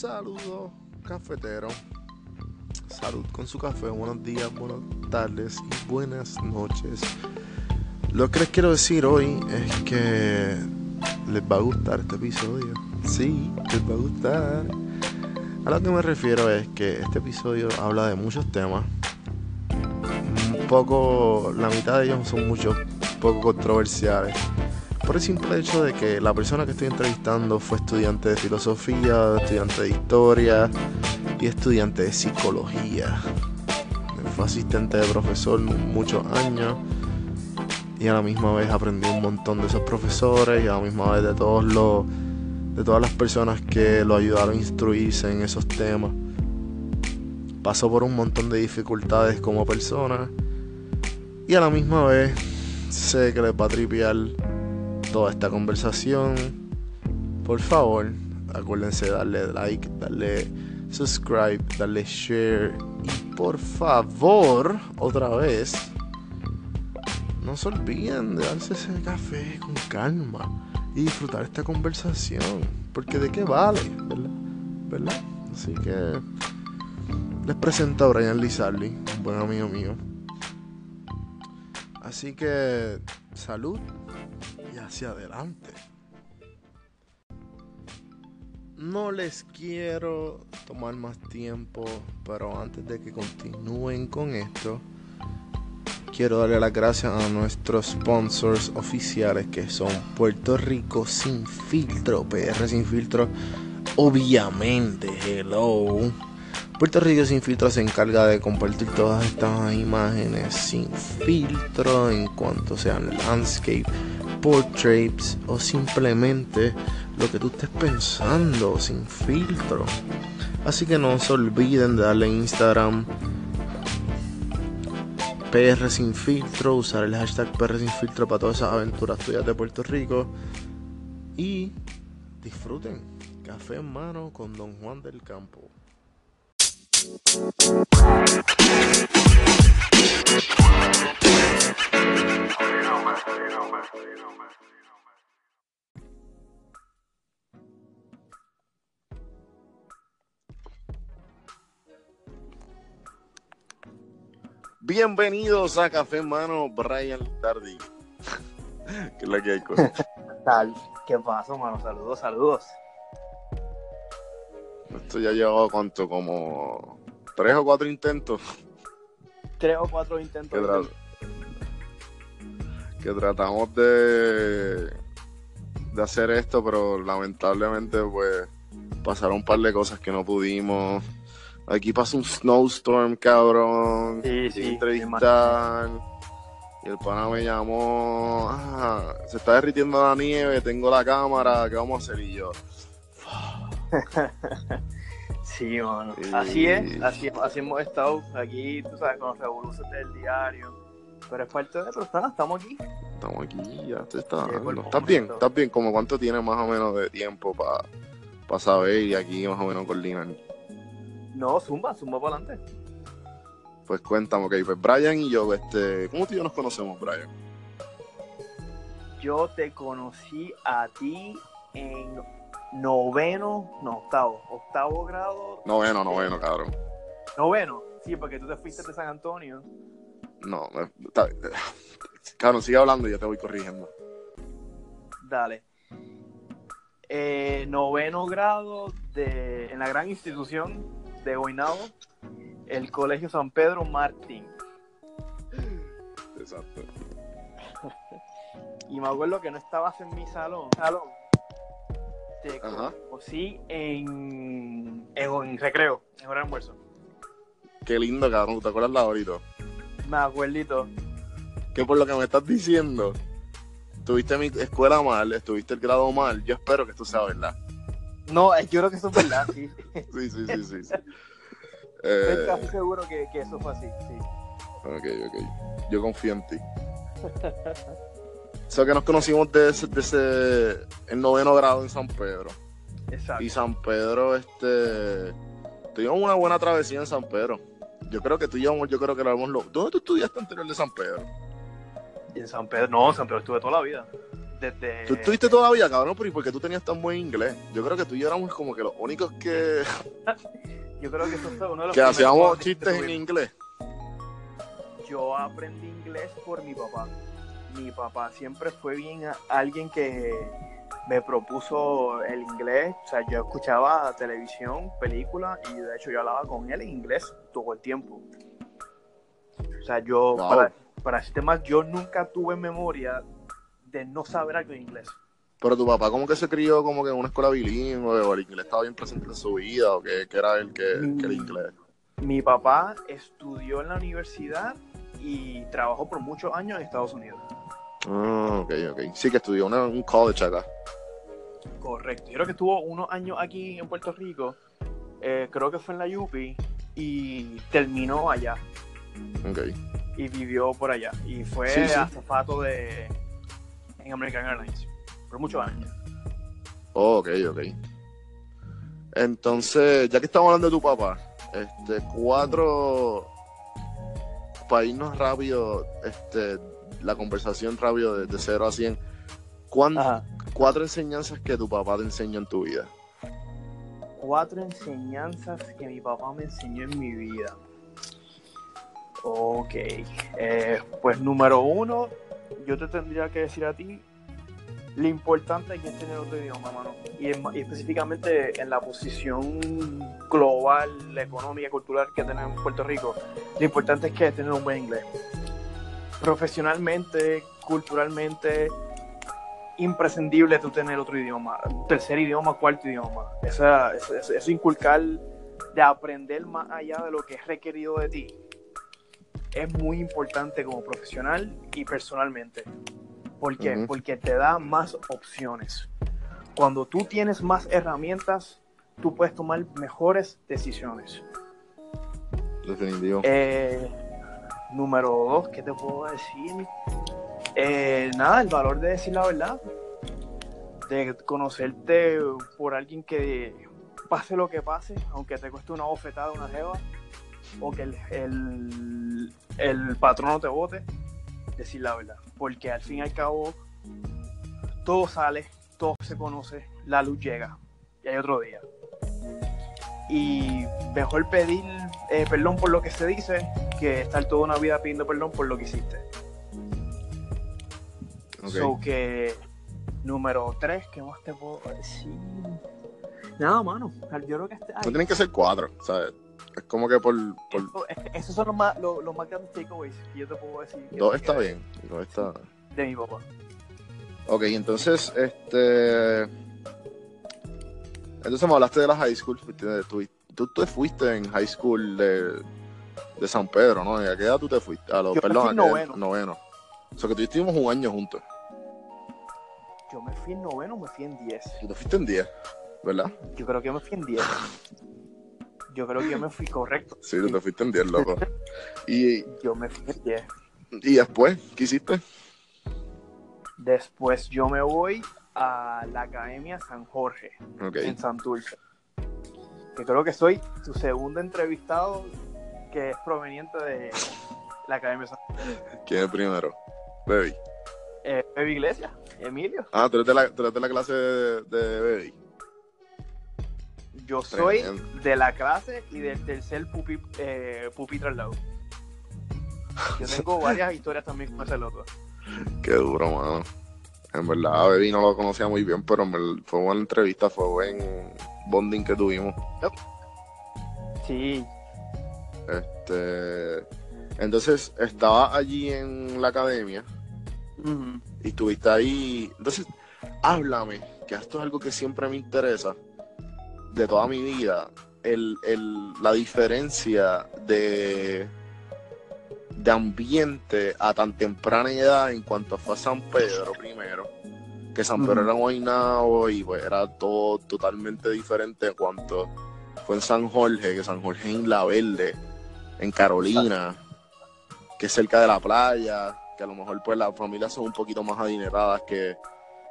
Saludos, cafetero. Salud con su café. Buenos días, buenas tardes y buenas noches. Lo que les quiero decir hoy es que les va a gustar este episodio. Sí, les va a gustar. A lo que me refiero es que este episodio habla de muchos temas. Un poco, la mitad de ellos son muchos, poco controversiales por el simple hecho de que la persona que estoy entrevistando fue estudiante de filosofía, estudiante de historia y estudiante de psicología. Fue asistente de profesor muchos años y a la misma vez aprendí un montón de esos profesores y a la misma vez de todos los de todas las personas que lo ayudaron a instruirse en esos temas. Pasó por un montón de dificultades como persona y a la misma vez sé que le va a tripear toda esta conversación, por favor, acuérdense de darle like, darle subscribe, darle share y por favor, otra vez, no se olviden de darse ese café con calma y disfrutar esta conversación, porque de qué vale, ¿verdad? ¿Verdad? Así que les presento a Brian Lizardi, un buen amigo mío. Así que salud y hacia adelante. No les quiero tomar más tiempo, pero antes de que continúen con esto, quiero darle las gracias a nuestros sponsors oficiales que son Puerto Rico sin filtro, PR sin filtro, obviamente, hello. Puerto Rico sin filtro se encarga de compartir todas estas imágenes sin filtro en cuanto sean landscape portraits o simplemente lo que tú estés pensando sin filtro. Así que no se olviden de darle Instagram PR sin filtro, usar el hashtag PR sin filtro para todas esas aventuras tuyas de Puerto Rico y disfruten café en mano con Don Juan del Campo. Bienvenidos a Café Mano, Brian Tardy. ¿Qué es la que hay, cosa? Tal. ¿Qué pasa, mano? Saludos, saludos. Esto ya llevado cuánto, como tres o cuatro intentos. Tres o cuatro intentos. Que, tra que tratamos de, de hacer esto, pero lamentablemente pues pasaron un par de cosas que no pudimos. Aquí pasó un snowstorm, cabrón. Sí, sí. Entrevistar. Y el pana me llamó. Ah, se está derritiendo la nieve, tengo la cámara, ¿qué vamos a hacer? Y yo. sí, mano. Así es, así, así hemos estado aquí, tú sabes, con los revoluciones del diario. Pero es parte de pero estamos aquí. Estamos aquí, ya te está dando. ¿Estás bien? ¿Estás bien? ¿Como cuánto tienes más o menos de tiempo para pa saber y aquí más o menos coordinar? No, zumba, zumba para adelante. Pues cuéntame, ok, pues Brian y yo, este, ¿cómo tú y yo nos conocemos, Brian? Yo te conocí a ti en noveno, no, octavo, octavo grado. Noveno, noveno, cabrón. Noveno, sí, porque tú te fuiste de San Antonio. No, está, cabrón, sigue hablando y yo te voy corrigiendo. Dale. Eh, noveno grado de, en la gran institución de Guaynabo, el Colegio San Pedro Martín. Exacto. y me acuerdo que no estabas en mi salón. salón. Te Ajá. conocí en, en, en recreo, en hora de almuerzo. Qué lindo, cabrón. ¿Te acuerdas la ahorita? Me acuerdito. Que por lo que me estás diciendo, tuviste mi escuela mal, estuviste el grado mal. Yo espero que esto sea verdad. No, yo creo que eso es verdad, sí. Sí, sí, sí, sí. sí. Estoy Eh, casi seguro que, que eso fue así, sí. ok, ok. Yo confío en ti. So que nos conocimos desde de ese, el noveno grado en San Pedro. Exacto. Y San Pedro, este. Tuvimos una buena travesía en San Pedro. Yo creo que tú y yo, yo creo que lo lo- ¿Dónde tú estudiaste anterior de San Pedro? Y en San Pedro, no, en San Pedro estuve toda la vida. desde... ¿Tú estuviste todavía, cabrón? ¿Pero y por qué tú tenías tan buen inglés? Yo creo que tú y yo éramos como que los únicos que, Yo creo que eso fue uno de los que hacíamos que chistes en inglés. Yo aprendí inglés por mi papá. Mi papá siempre fue bien a- alguien que me propuso el inglés. O sea, yo escuchaba televisión, películas y de hecho yo hablaba con él en inglés todo el tiempo. O sea, yo, Wow. para, para decirte más, yo nunca tuve memoria de no saber algo de inglés. Pero tu papá como que se crió como que en una escuela bilingüe o el inglés estaba bien presente en su vida o que, que era el que, que el inglés. Mi papá estudió en la universidad y trabajó por muchos años en Estados Unidos. Ah, ok, ok. Sí que estudió una- un college acá. Correcto. Yo creo que estuvo unos años aquí en Puerto Rico. eh, creo que fue en la UPI y terminó allá Ok. y vivió por allá. Y fue Sí, sí. azafato de en American Airlines por muchos años. Oh, ok, ok. Entonces, ya que estamos hablando de tu papá, este, cuatro, para irnos rápido, este, la conversación rápido de, de 0 a 100, ¿cuán- Ajá. cuatro enseñanzas que tu papá te enseñó en tu vida? Cuatro enseñanzas que mi papá me enseñó en mi vida. Ok. eh, pues número uno, yo te tendría que decir a ti lo importante es tener otro idioma, mano. Y, en- y específicamente en la posición global, económica, cultural que tenemos en Puerto Rico, lo importante es que tener un buen inglés. Profesionalmente, culturalmente, imprescindible tú tener otro idioma, tercer idioma, cuarto idioma. Esa, eso- eso inculcar de aprender más allá de lo que es requerido de ti es muy importante como profesional y personalmente. ¿Por qué? Porque te da más opciones. Cuando tú tienes más herramientas, tú puedes tomar mejores decisiones. Definitivo. Eh, número dos, ¿qué te puedo decir? Eh, nada, el valor de decir la verdad. De conocerte por alguien que pase lo que pase, aunque te cueste una bofetada, una jeva, o que el, el, el patrón no te vote, decir la verdad. Porque al fin y al cabo, todo sale, todo se conoce, la luz llega y hay otro día. Y mejor pedir eh, perdón por lo que se dice que estar toda una vida pidiendo perdón por lo que hiciste. Ok. So que número 3, ¿qué más te puedo decir? Nada, mano. Yo creo que este, No tienen que ser cuatro, ¿sabes? Es como que por, por eso- es- esos son los más, los, los más grandes takeaways que yo te puedo decir. dos que- está bien. Dos está... De mi papá. Ok, entonces, este... Entonces me hablaste de la high school. Tú, tú te fuiste en high school de, de San Pedro, ¿no? ¿A qué edad tú te fuiste? A los, Yo perdón, ¿a qué noveno. noveno. O sea que tú estuvimos un año juntos. Yo me fui en noveno, me fui en 10. Tú te fuiste en 10, ¿verdad? Yo creo que me fui en 10. Yo creo que yo me fui correcto. Sí, tú te fuiste en 10, loco. Y, Yo me fui en 10. y después, ¿qué hiciste? Después yo me voy a la Academia San Jorge. Ok. en Santurce. Que creo que soy tu segundo entrevistado que es proveniente de la Academia San ¿Quién es primero? Baby. eh, Pepe Iglesias, Emilio. Ah, tú eres de la, tú eres de la clase de, de Baby. Yo soy Tremendo. de la clase y del tercer pupi, eh, pupitre al lado. Yo tengo varias historias también con ese loco. Qué duro, mano. En verdad, a Baby no lo conocía muy bien, pero fue buena entrevista, fue buen bonding que tuvimos. Sí, Este, entonces, estaba allí en la academia y estuviste ahí. Entonces, háblame, que esto es algo que siempre me interesa de toda mi vida. El, el- la diferencia de, de ambiente a tan temprana edad en cuanto fue a San Pedro primero. Que San Pedro Ujú. era Guaynabo y pues era todo totalmente diferente en cuanto fue en San Jorge, que San Jorge en La Verde, en Carolina, que es cerca de la playa, que a lo mejor pues las familias son un poquito más adineradas que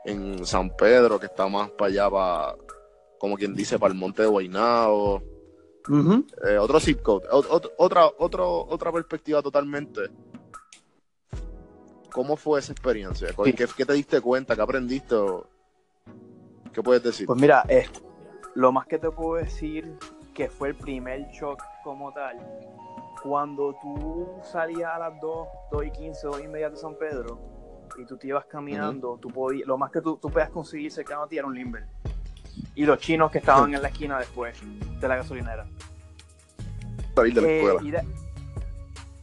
en San Pedro, que está más para allá, para, como quien dice, para el monte de Guaynabo. Eh, otro zip code, ot- ot- otra, otro, otra perspectiva totalmente. ¿cómo fue esa experiencia? ¿Qué, qué te diste cuenta? ¿Qué aprendiste? ¿Qué puedes decir? Pues mira, eh, lo más que te puedo decir que fue el primer shock como tal. Cuando tú salías a las 2, 2 y 15, 2 y media de San Pedro y tú te ibas caminando, tú podías, lo más que tú, tú podías conseguir cercano a ti era un limber. Y los chinos que estaban en la esquina después de la gasolinera. De la eh, escuela.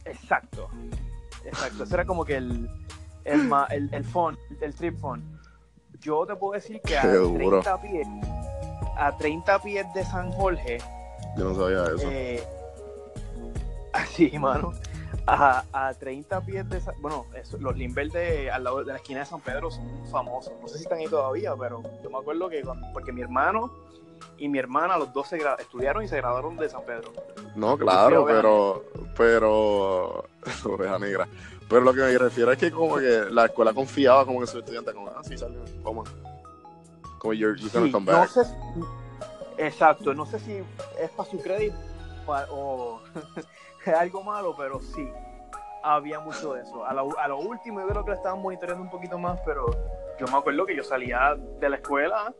Exacto. Exacto. Ese era como que el, el, el, el phone, el trip phone. Yo te puedo decir que a 30 pies, a 30 pies de San Jorge. Yo no sabía eso. Eh, así, mano. A, a 30 pies de bueno, los Limber de, al lado de la esquina de San Pedro son famosos. No sé si están ahí todavía, pero yo me acuerdo que porque mi hermano y mi hermana, los dos se estudiaron y se graduaron de San Pedro. No, claro, pero, pero, oveja negra. Pero lo que me refiero es que como que la escuela confiaba como que su estudiante como, ah, sí, salió, vamos. Como you're, you're gonna come back. No sé, exacto, no sé si es para su crédito o es algo malo, pero sí, había mucho de eso. A lo, a lo último yo creo que lo estaban monitoreando un poquito más, pero yo me acuerdo que yo salía de la escuela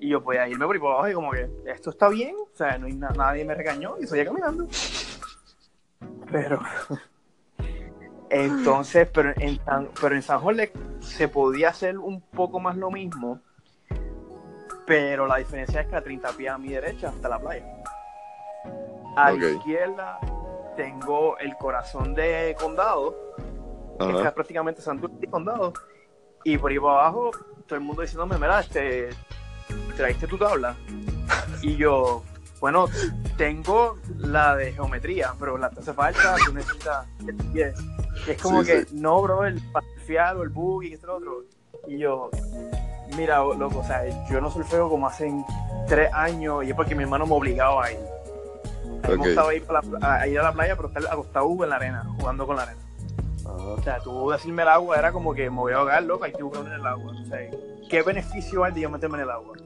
y yo podía irme por ahí por abajo y como que esto está bien, o sea, no hay nadie me regañó y seguía caminando. Pero entonces, pero en San, pero en San Jorge se podía hacer un poco más lo mismo, pero la diferencia es que a 30 pies a mi derecha hasta la playa. A la izquierda tengo el corazón de condado, que está prácticamente Santurce y condado, y por ahí para abajo todo el mundo diciéndome, mira, este, ¿traíste tu tabla? Y yo, bueno, tengo la de geometría, pero la te hace falta, tú necesitas es como que, no, bro, el parcial o el bug y este otro. Y yo, mira, loco, o sea, yo no surfeo como hace tres años y es porque mi hermano me obligaba a ir. Okay. Me gustaba ir, a, ir a la playa, pero estar acostado en la arena, jugando con la arena. O sea, tú decirme el agua era como que me voy a ahogar, loco, hay que buscarme en el agua. O sea, ¿qué beneficio hay de yo meterme en el agua?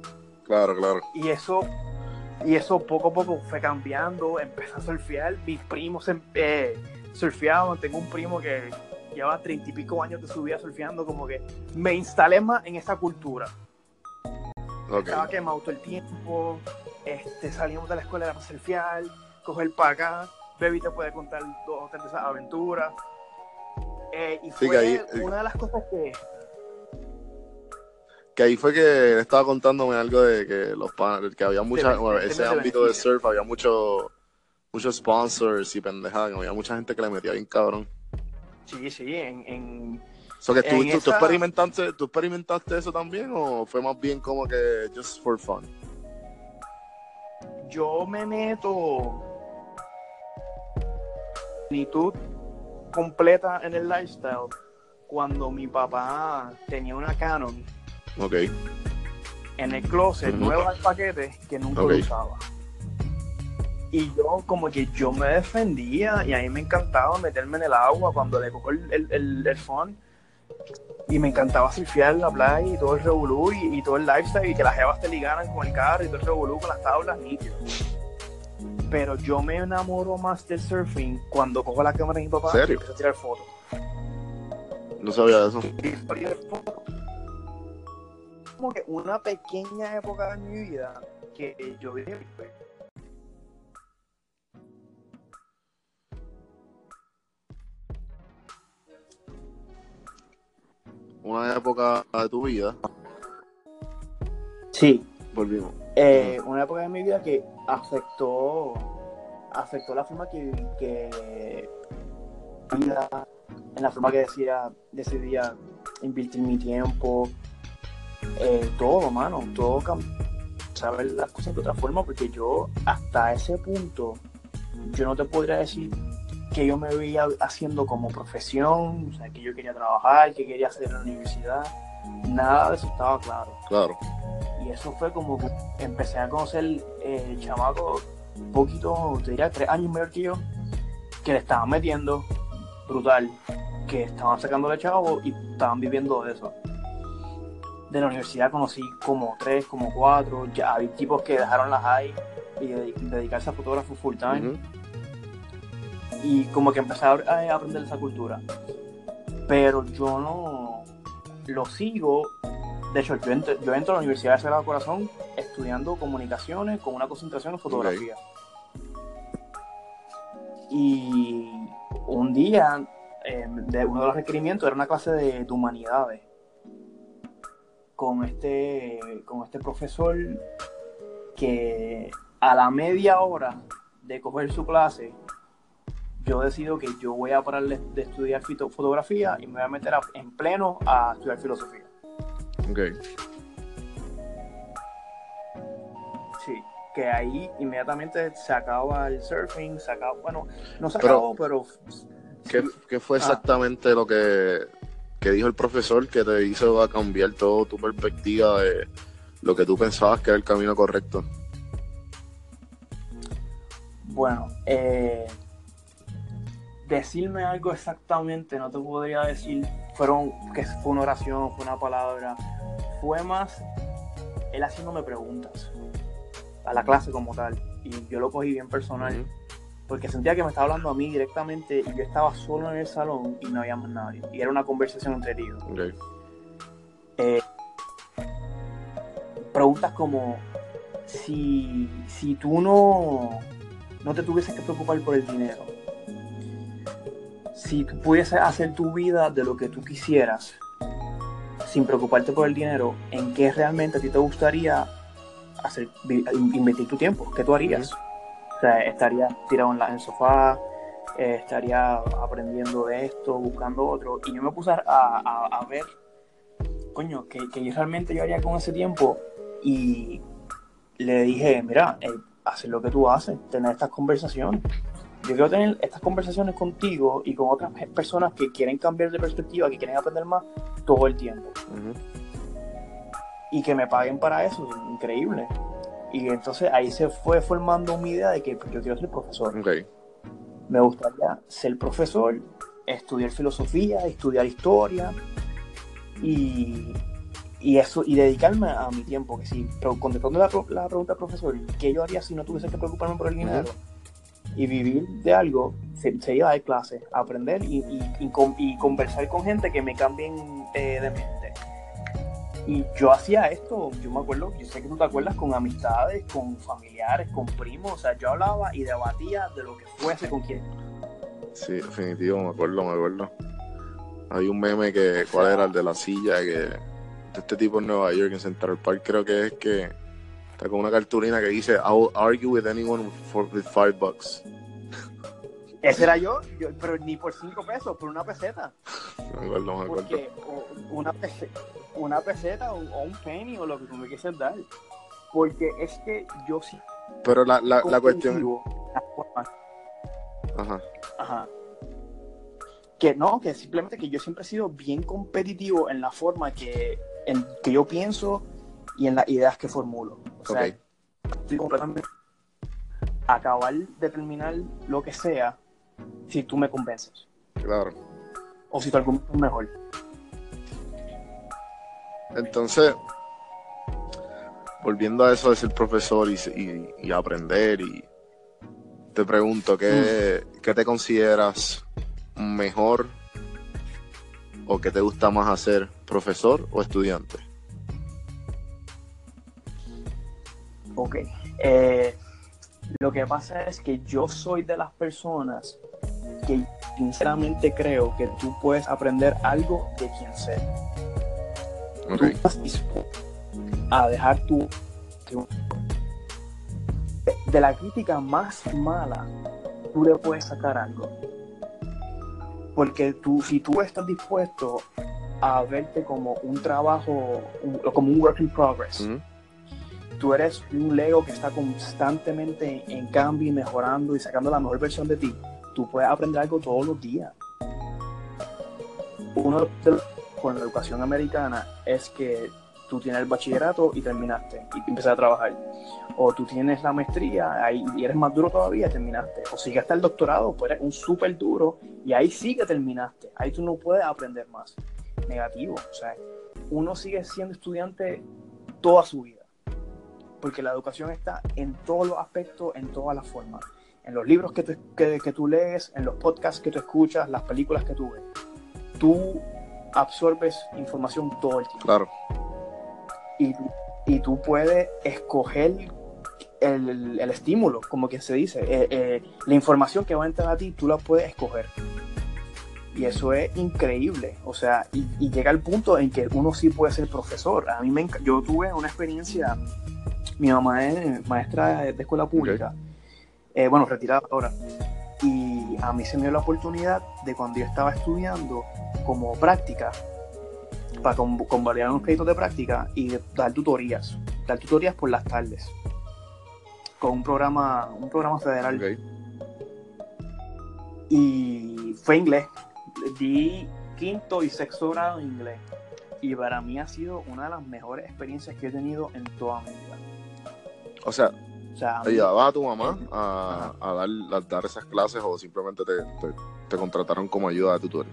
Claro, claro. Y eso, y eso poco a poco fue cambiando, empecé a surfear, mis primos eh, surfeaban, tengo un primo que lleva treinta y pico años de su vida surfeando, como que me instalé más en esa cultura. Estaba quemado todo el tiempo, este, salimos de la escuela para surfear, coger para acá, Baby te puede contar dos o tres de esas aventuras. Eh, y fue eh, una de las cosas que... Que ahí fue que estaba contándome algo de que los que había mucha, bueno, ese ámbito de surf, había mucho, muchos sponsors y pendejadas, había mucha gente que le metía bien cabrón. Sí, sí, en... en... que tú, tú, experimentaste, ¿Tú experimentaste eso también o fue más bien como que just for fun? Yo me meto plenitud completa en el lifestyle cuando mi papá tenía una Canon. Ok. En el closet, nueva al paquete, que nunca usaba. Y yo como que yo me defendía y a mí me encantaba meterme en el agua cuando le cojo el, el, el, phone. Y me encantaba surfear la playa y todo el revolú y, todo el lifestyle y que las jevas te ligaran con el carro y todo el revolú con las tablas nítido. Pero yo me enamoro más del surfing cuando cojo la cámara de mi papá ¿Serio? y empiezo a tirar fotos. No sabía eso. Como que una pequeña época de mi vida que yo viví una época de tu vida. Sí. Volvimos. Eh, una época de mi vida que afectó afectó la forma que, que en la forma que decía, decidía invertir mi tiempo, eh, todo, mano, todo. Saber las cosas de otra forma, porque yo hasta ese punto, yo no te podría decir que yo me veía haciendo como profesión, o sea, que yo quería trabajar, que quería hacer en la universidad, nada de eso estaba claro. Claro. Y eso fue como que empecé a conocer eh, el chamaco un poquito, te diría, tres años mayor que yo, que le estaban metiendo brutal, que estaban sacando de chavo y estaban viviendo de eso. De la universidad conocí como tres, como cuatro, ya hay tipos que dejaron las high y dedicarse a fotógrafo full time y como que empecé a aprender esa cultura. pero yo no lo sigo. De hecho, yo entro, yo entro a la Universidad de Sagrado Corazón estudiando comunicaciones con una concentración en fotografía. Y un día, eh, de uno de los requerimientos era una clase de, de humanidades con este, con este profesor que a la media hora de coger su clase, yo decido que yo voy a parar de, de estudiar fito- fotografía y me voy a meter a- en pleno a estudiar filosofía. Ok. Sí, que ahí inmediatamente se acaba el surfing, se acaba, bueno, no se acabó, pero ¿Qué, sí, qué fue Ah. exactamente lo que, que dijo el profesor que te hizo a cambiar toda tu perspectiva de lo que tú pensabas que era el camino correcto? Bueno, eh, decirme algo exactamente, no te podría decir, fueron, que fue una oración, fue una palabra, fue más él haciéndome preguntas a la clase como tal, y yo lo cogí bien personal, porque sentía que me estaba hablando a mí directamente y yo estaba solo en el salón y no había más nadie, y era una conversación entre ellos. Eh, preguntas como si, si tú no, no te tuvieses que preocupar por el dinero, si tú pudieses hacer tu vida de lo que tú quisieras sin preocuparte por el dinero, ¿en qué realmente a ti te gustaría hacer, invertir tu tiempo? ¿Qué tú harías? O sea, estarías tirado en, la- en el sofá, eh, estaría aprendiendo de esto, buscando otro, y yo me puse a, a- a ver coño, que, que yo realmente yo haría con ese tiempo y le dije, mira, eh, hacer lo que tú haces, tener estas conversaciones. Yo quiero tener estas conversaciones contigo y con otras pe- personas que quieren cambiar de perspectiva, que quieren aprender más todo el tiempo. Y que me paguen para eso, increíble. Y entonces ahí se fue formando mi idea de que pues, yo quiero ser profesor. Me gustaría ser profesor, estudiar filosofía, estudiar historia y, y eso y dedicarme a mi tiempo. Que si, pero contestando la, la pregunta, profesor, ¿qué yo haría si no tuviese que preocuparme por el dinero? Y vivir de algo, se, sería dar clases, aprender y, y- y con- y conversar con gente que me cambien eh, de mente. Y yo hacía esto, yo me acuerdo, yo sé que tú te acuerdas, con amistades, con familiares, con primos, o sea, yo hablaba y debatía de lo que fuese con quien. Sí, definitivo, me acuerdo, me acuerdo. Hay un meme que, ¿cuál era? El de la silla, que de este tipo en Nueva York, en Central Park, creo que es que está con una cartulina que dice, I'll argue with anyone for, with five bucks. Ese era yo, yo, pero ni por cinco pesos, por una peseta. Me acuerdo, me acuerdo. Porque una, pese- una peseta o, un penny o lo que tú me quieras dar. Porque es que yo sí. Pero la, la, la cuestión... Ajá. Ajá. Que no, que simplemente que yo siempre he sido bien competitivo en la forma que, en, que yo pienso y en las ideas que formulo. O sea, Ok. estoy completamente acabar de terminar lo que sea si tú me convences. Claro. O si argumento es mejor. Entonces, volviendo a eso de ser profesor y, y- y aprender, y te pregunto, ¿qué, ¿qué te consideras mejor o qué te gusta más hacer, profesor o estudiante? Ok. Eh, lo que pasa es que yo soy de las personas que sinceramente creo que tú puedes aprender algo de quien sea. Ok, Tú estás dispuesto a dejar tu... De la crítica más mala, tú le puedes sacar algo. Porque tú, si tú estás dispuesto a verte como un trabajo, como un work in progress, Ujú. Tú eres un Lego que está constantemente en cambio y mejorando y sacando la mejor versión de ti, tú puedes aprender algo todos los días. Uno de los con la educación americana es que tú tienes el bachillerato y terminaste y empiezas a trabajar. O tú tienes la maestría ahí, y eres más duro todavía y terminaste. O sigue hasta el doctorado, pues eres un súper duro y ahí sí que terminaste. Ahí tú no puedes aprender más. Negativo. O sea, uno sigue siendo estudiante toda su vida porque la educación está en todos los aspectos, en todas las formas. En los libros que tú, que, que tú lees, en los podcasts que tú escuchas, las películas que tú ves. tú absorbes información todo el tiempo. Claro. Y, y tú puedes escoger el, el, estímulo, como que se dice. Eh, eh, la información que va a entrar a ti, tú la puedes escoger. Y eso es increíble. O sea, y, y llega el punto en que uno sí puede ser profesor. A mí me yo tuve una experiencia, mi mamá es maestra de, escuela pública, okay. eh, bueno, retirada ahora. Y a mí se me dio la oportunidad de cuando yo estaba estudiando como práctica, para convalidar unos créditos de práctica y dar tutorías, dar tutorías por las tardes con un programa, un programa federal. Okay. Y fue inglés. Di quinto y sexto grado en inglés. Y para mí ha sido una de las mejores experiencias que he tenido en toda mi vida. O sea, o sea ¿te llevabas a tu mamá a, a, dar, a, dar, esas clases o simplemente te, te, te contrataron como ayuda de tutor?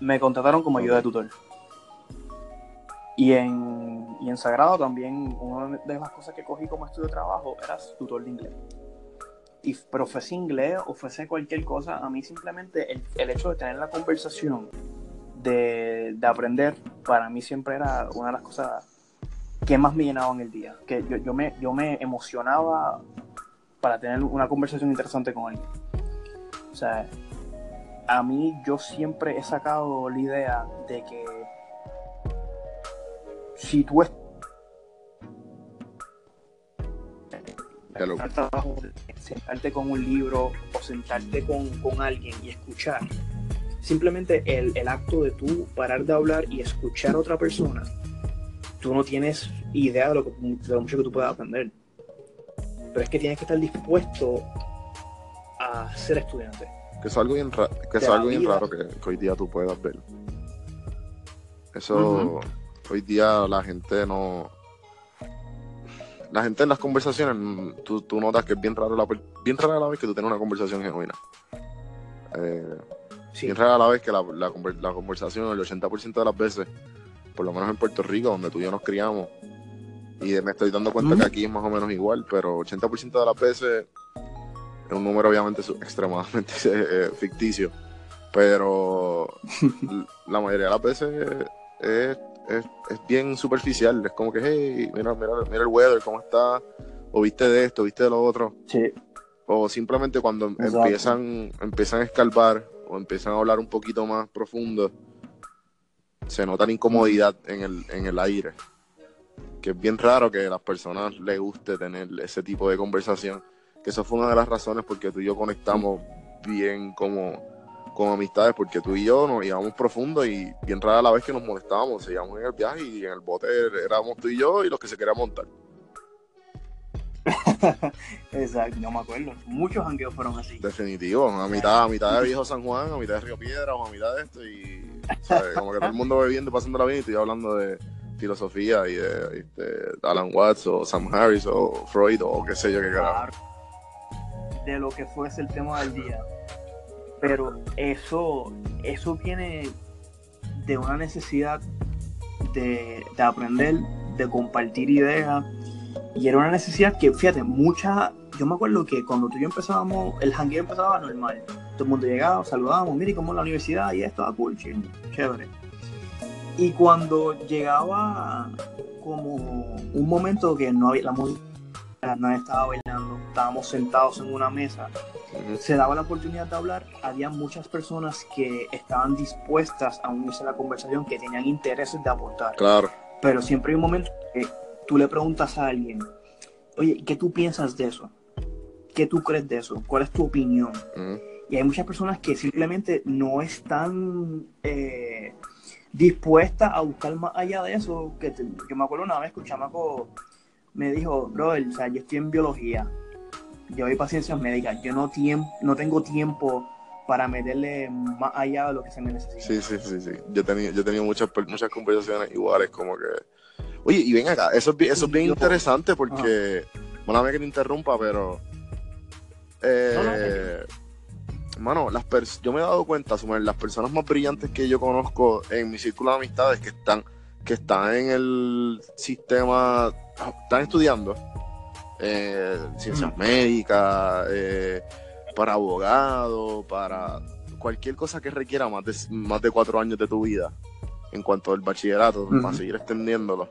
Me contrataron como ayuda de tutor. Y en, y en Sagrado también, una de las cosas que cogí como estudio de trabajo era tutor de inglés. Y, pero fuese inglés o fuese cualquier cosa, a mí simplemente el, el hecho de tener la conversación, de, de, aprender, para mí siempre era una de las cosas que más me llenaba en el día. Que yo, yo, me, yo me emocionaba para tener una conversación interesante con alguien. O sea, a mí yo siempre he sacado la idea de que si tú es Hello. sentarte con un libro o sentarte con, con alguien y escuchar simplemente el, el, acto de tú parar de hablar y escuchar a otra persona tú no tienes idea de lo, que, de lo mucho que tú puedes aprender. Pero es que tienes que estar dispuesto a ser estudiante. Que es algo bien, ra que es algo bien raro que, que, hoy día tú puedas ver. Eso uh -huh hoy día la gente no la gente en las conversaciones tú, tú notas que es bien raro la bien rara la vez que tú tienes una conversación genuina. Eh, sí. bien rara la vez que la, la, la conversación el 80% de las veces por lo menos en Puerto Rico donde tú y yo nos criamos y me estoy dando cuenta mm. que aquí es más o menos igual pero 80% de las veces es un número obviamente extremadamente eh, ficticio pero la mayoría de las veces es es, es, bien superficial. Es como que, hey, mira, mira, mira el weather, cómo está, o viste de esto, viste de lo otro. Sí. O simplemente cuando Exacto. empiezan, empiezan a escarbar o empiezan a hablar un poquito más profundo, se nota la incomodidad en el, en el aire. Que es bien raro que a las personas les guste tener ese tipo de conversación. Que eso fue una de las razones porque tú y yo conectamos bien como con amistades, porque tú y yo nos íbamos profundo y bien rara la vez que nos molestábamos, seguíamos en el viaje y en el bote éramos tú y yo y los que se querían montar. Exacto, no me acuerdo. Muchos jangueos fueron así. Definitivo, a mitad, a mitad de Viejo San Juan, a mitad de Río Piedra o a mitad de esto y ¿sabes? como que todo el mundo bebiendo y pasando la vida y estoy hablando de filosofía y de, este, Alan Watts o Sam Harris o Freud o qué sé yo qué carajo. De lo que fuese el tema del día pero eso, eso viene de una necesidad de, de, aprender, de compartir ideas, y era una necesidad que, fíjate, mucha, yo me acuerdo que cuando tú y yo empezábamos, el jangueo empezaba normal, todo el mundo llegaba, saludábamos, mire cómo es la universidad, y esto, ah, cool, chévere. Y cuando llegaba como un momento que no había la música, nadie estaba bailando, estábamos sentados en una mesa, se daba la oportunidad de hablar, había muchas personas que estaban dispuestas a unirse a la conversación, que tenían intereses de aportar. Claro. Pero siempre hay un momento que tú le preguntas a alguien, oye, ¿qué tú piensas de eso? ¿Qué tú crees de eso? ¿Cuál es tu opinión? Uh -huh. Y hay muchas personas que simplemente no están eh, dispuestas a buscar más allá de eso. Que te, yo me acuerdo una vez que un chamaco me dijo, bro, o sea, yo estoy en biología yo doy paciencias médicas, yo no, no tengo tiempo para meterle más allá de lo que se me necesita. Sí, sí, sí, sí. Yo he tenido, yo he tenido muchas, muchas conversaciones iguales, como que... Oye, y ven acá, eso es bien, eso es bien interesante porque... Bueno, me que te interrumpa, pero... Eh, no, no, mano, las yo me he dado cuenta, las personas más brillantes que yo conozco en mi círculo de amistades que están, que están en el sistema, están estudiando, eh, ciencias médicas, eh, para abogados, para cualquier cosa que requiera más de, más de cuatro años de tu vida, en cuanto al bachillerato, para seguir extendiéndolo.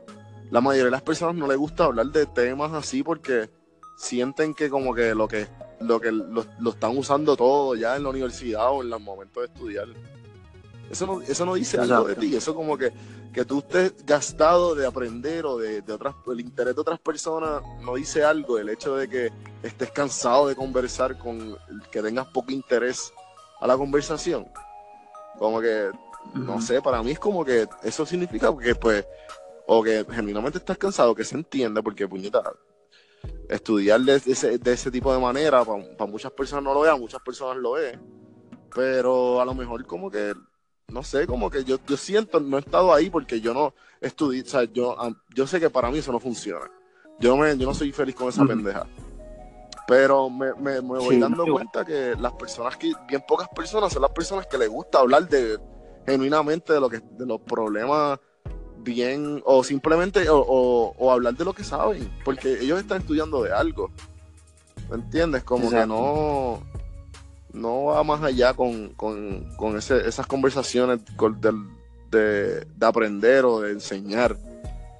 La mayoría de las personas no les gusta hablar de temas así porque sienten que como que lo que lo que lo, lo están usando todo ya en la universidad o en el momento de estudiar. Eso no, eso no dice algo de ti, eso como que, que tú estés gastado de aprender o de, de otras, el interés de otras personas no dice algo, el hecho de que estés cansado de conversar con, que tengas poco interés a la conversación. Como que, no sé, para mí es como que eso significa que pues, o que genuinamente estás cansado, que se entiende, porque puñeta, estudiar de ese, de ese tipo de manera, para muchas personas no lo vean, muchas personas lo ven, pero a lo mejor como que, no sé, como que yo, yo siento, no he estado ahí porque yo no estudié, o sea, yo, yo sé que para mí eso no funciona. Yo, me, yo no soy feliz con esa Ujú. pendeja. Pero me, me, me voy Sí, dando cuenta que las personas que, bien pocas personas, son las personas que les gusta hablar de genuinamente de lo que, de los problemas bien, o simplemente, o, o- o hablar de lo que saben, porque ellos están estudiando de algo. ¿Me entiendes? Como que no, no va más allá con, con, con ese- esas conversaciones con- de, de aprender o de enseñar.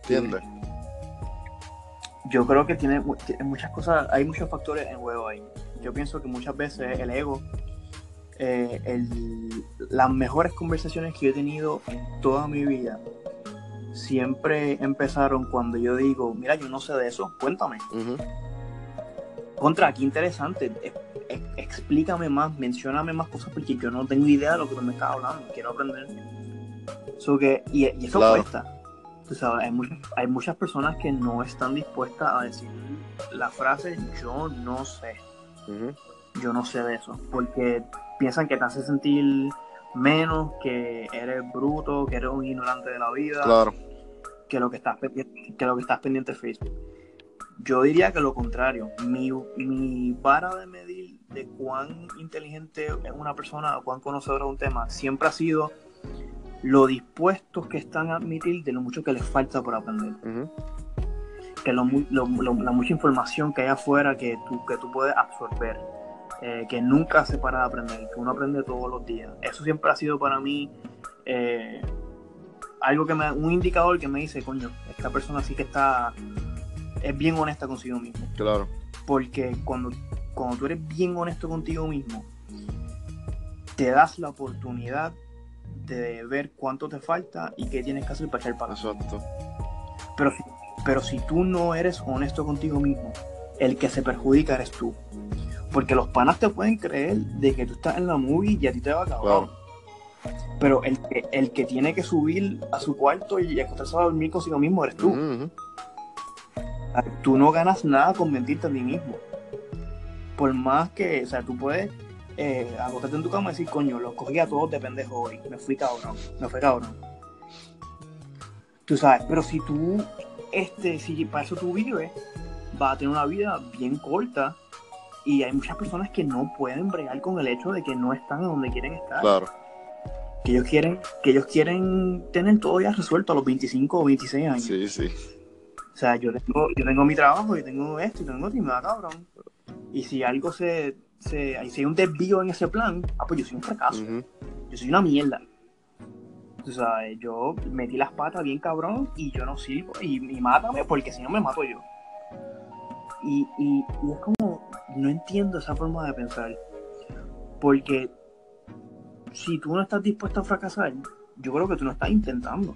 ¿Entiendes? Yo creo que tiene muchas cosas, hay muchos factores en juego ahí. Yo pienso que muchas veces el ego, eh, el- las mejores conversaciones que yo he tenido en toda mi vida, siempre empezaron cuando yo digo, mira, yo no sé de eso, cuéntame. Contra, qué interesante, e- e- explícame más, mencióname más cosas porque yo no tengo idea de lo que tú me estás hablando, quiero aprender. So que, y, y eso Claro. cuesta. Tú sabes, hay, muchas, hay muchas personas que no están dispuestas a decir la frase yo no sé, yo no sé de eso, porque piensan que te hace sentir menos, que eres bruto, que eres un ignorante de la vida, Claro. que lo que estás pendiente, que lo que estás pendiente de Facebook. Yo diría que lo contrario. Mi, mi vara de medir de cuán inteligente es una persona o cuán conocedora de un tema siempre ha sido lo dispuestos que están a admitir de lo mucho que les falta por aprender. Que lo mu- lo- lo- la mucha información que hay afuera que tú, que tú puedes absorber. Eh, que nunca se para de aprender, que uno aprende todos los días. Eso siempre ha sido para mí eh, algo que me, un indicador que me dice, coño, esta persona sí que está, es bien honesta consigo mismo. Claro. Porque cuando, cuando tú eres bien honesto contigo mismo, te das la oportunidad de ver cuánto te falta y qué tienes que hacer para echar para. Exacto. Pero pero si tú no eres honesto contigo mismo, el que se perjudica eres tú. Porque los panas te pueden creer de que tú estás en la movie y a ti te va a acabar. Pero el que, el que tiene que subir a su cuarto y acostarse a dormir consigo mismo eres tú. Tú no ganas nada con mentirte a ti mismo. Por más que, o sea, tú puedes eh, acostarte en tu cama y decir, coño, los cogí a todos de pendejo hoy. Me fui cabrón. Me fui cabrón. Tú sabes, pero si tú, este, si para eso tú vives, vas a tener una vida bien corta. Y hay muchas personas que no pueden bregar con el hecho de que no están donde quieren estar. Claro. Que ellos quieren, que ellos quieren tener todo ya resuelto a los 25 o 26 años. Sí, sí. O sea, yo tengo, yo tengo mi trabajo, yo tengo esto, y tengo y me da cabrón. Y si algo se, se, si hay un desvío en ese plan, ah, pues yo soy un fracaso. Ujú. Yo soy una mierda. O sea, yo metí las patas bien cabrón y yo no sirvo. Y, y mátame porque si no me mato yo. Y, y, y es como, no entiendo esa forma de pensar. Porque si tú no estás dispuesto a fracasar, yo creo que tú no estás intentando.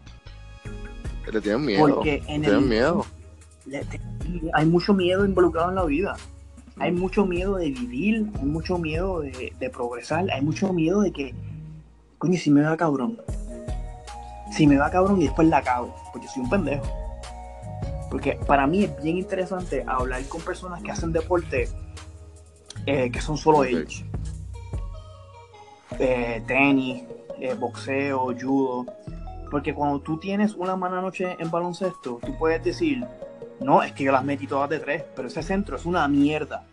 Le tienen miedo. Porque en Tienen el, miedo. le- te- hay mucho miedo involucrado en la vida. Hay mucho miedo de vivir, hay mucho miedo de, de progresar, hay mucho miedo de que, coño, si me va cabrón. Si me va cabrón y después la cago, porque soy un pendejo. Porque para mí es bien interesante hablar con personas que hacen deporte eh, que son solo ellos. Eh, tenis, eh, boxeo, judo. Porque cuando tú tienes una mala noche en baloncesto, tú puedes decir, no, es que yo las metí todas de tres, pero ese centro es una mierda.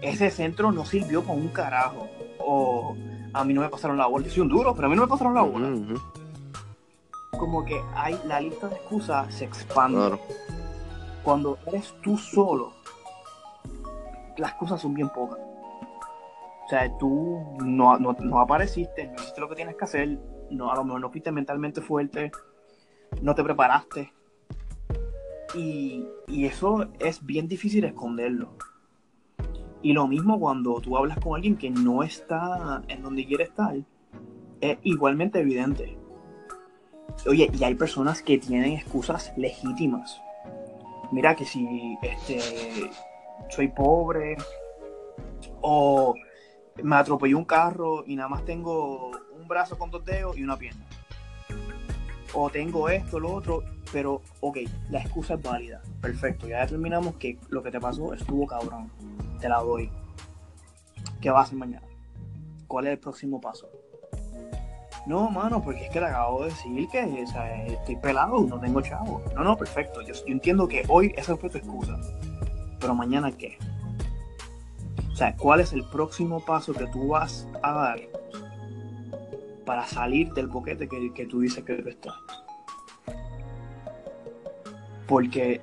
Ese centro no sirvió con un carajo. O a mí no me pasaron la bola. Yo soy un duro, pero a mí no me pasaron la bola. Como que hay la lista de excusas se expande. Claro. Cuando eres tú solo, las cosas son bien pocas. O sea, tú no, no, no apareciste, no hiciste lo que tienes que hacer, no, a lo mejor no fuiste mentalmente fuerte, no te preparaste. Y, y eso es bien difícil esconderlo. Y lo mismo cuando tú hablas con alguien que no está en donde quiere estar, es igualmente evidente. Oye, y hay personas que tienen excusas legítimas. Mira que si este soy pobre o me atropelló un carro y nada más tengo un brazo con dos dedos y una pierna. O tengo esto, lo otro, pero ok, la excusa es válida. Perfecto, ya determinamos que lo que te pasó estuvo cabrón. Te la doy. ¿Qué vas a hacer mañana? ¿Cuál es el próximo paso? No, mano, porque es que le acabo de decir que estoy pelado, no tengo chavo. No, no, perfecto. Yo, yo entiendo que hoy esa fue tu excusa. Pero mañana qué? O sea, ¿cuál es el próximo paso que tú vas a dar para salir del boquete que, que tú dices que tú estás? Porque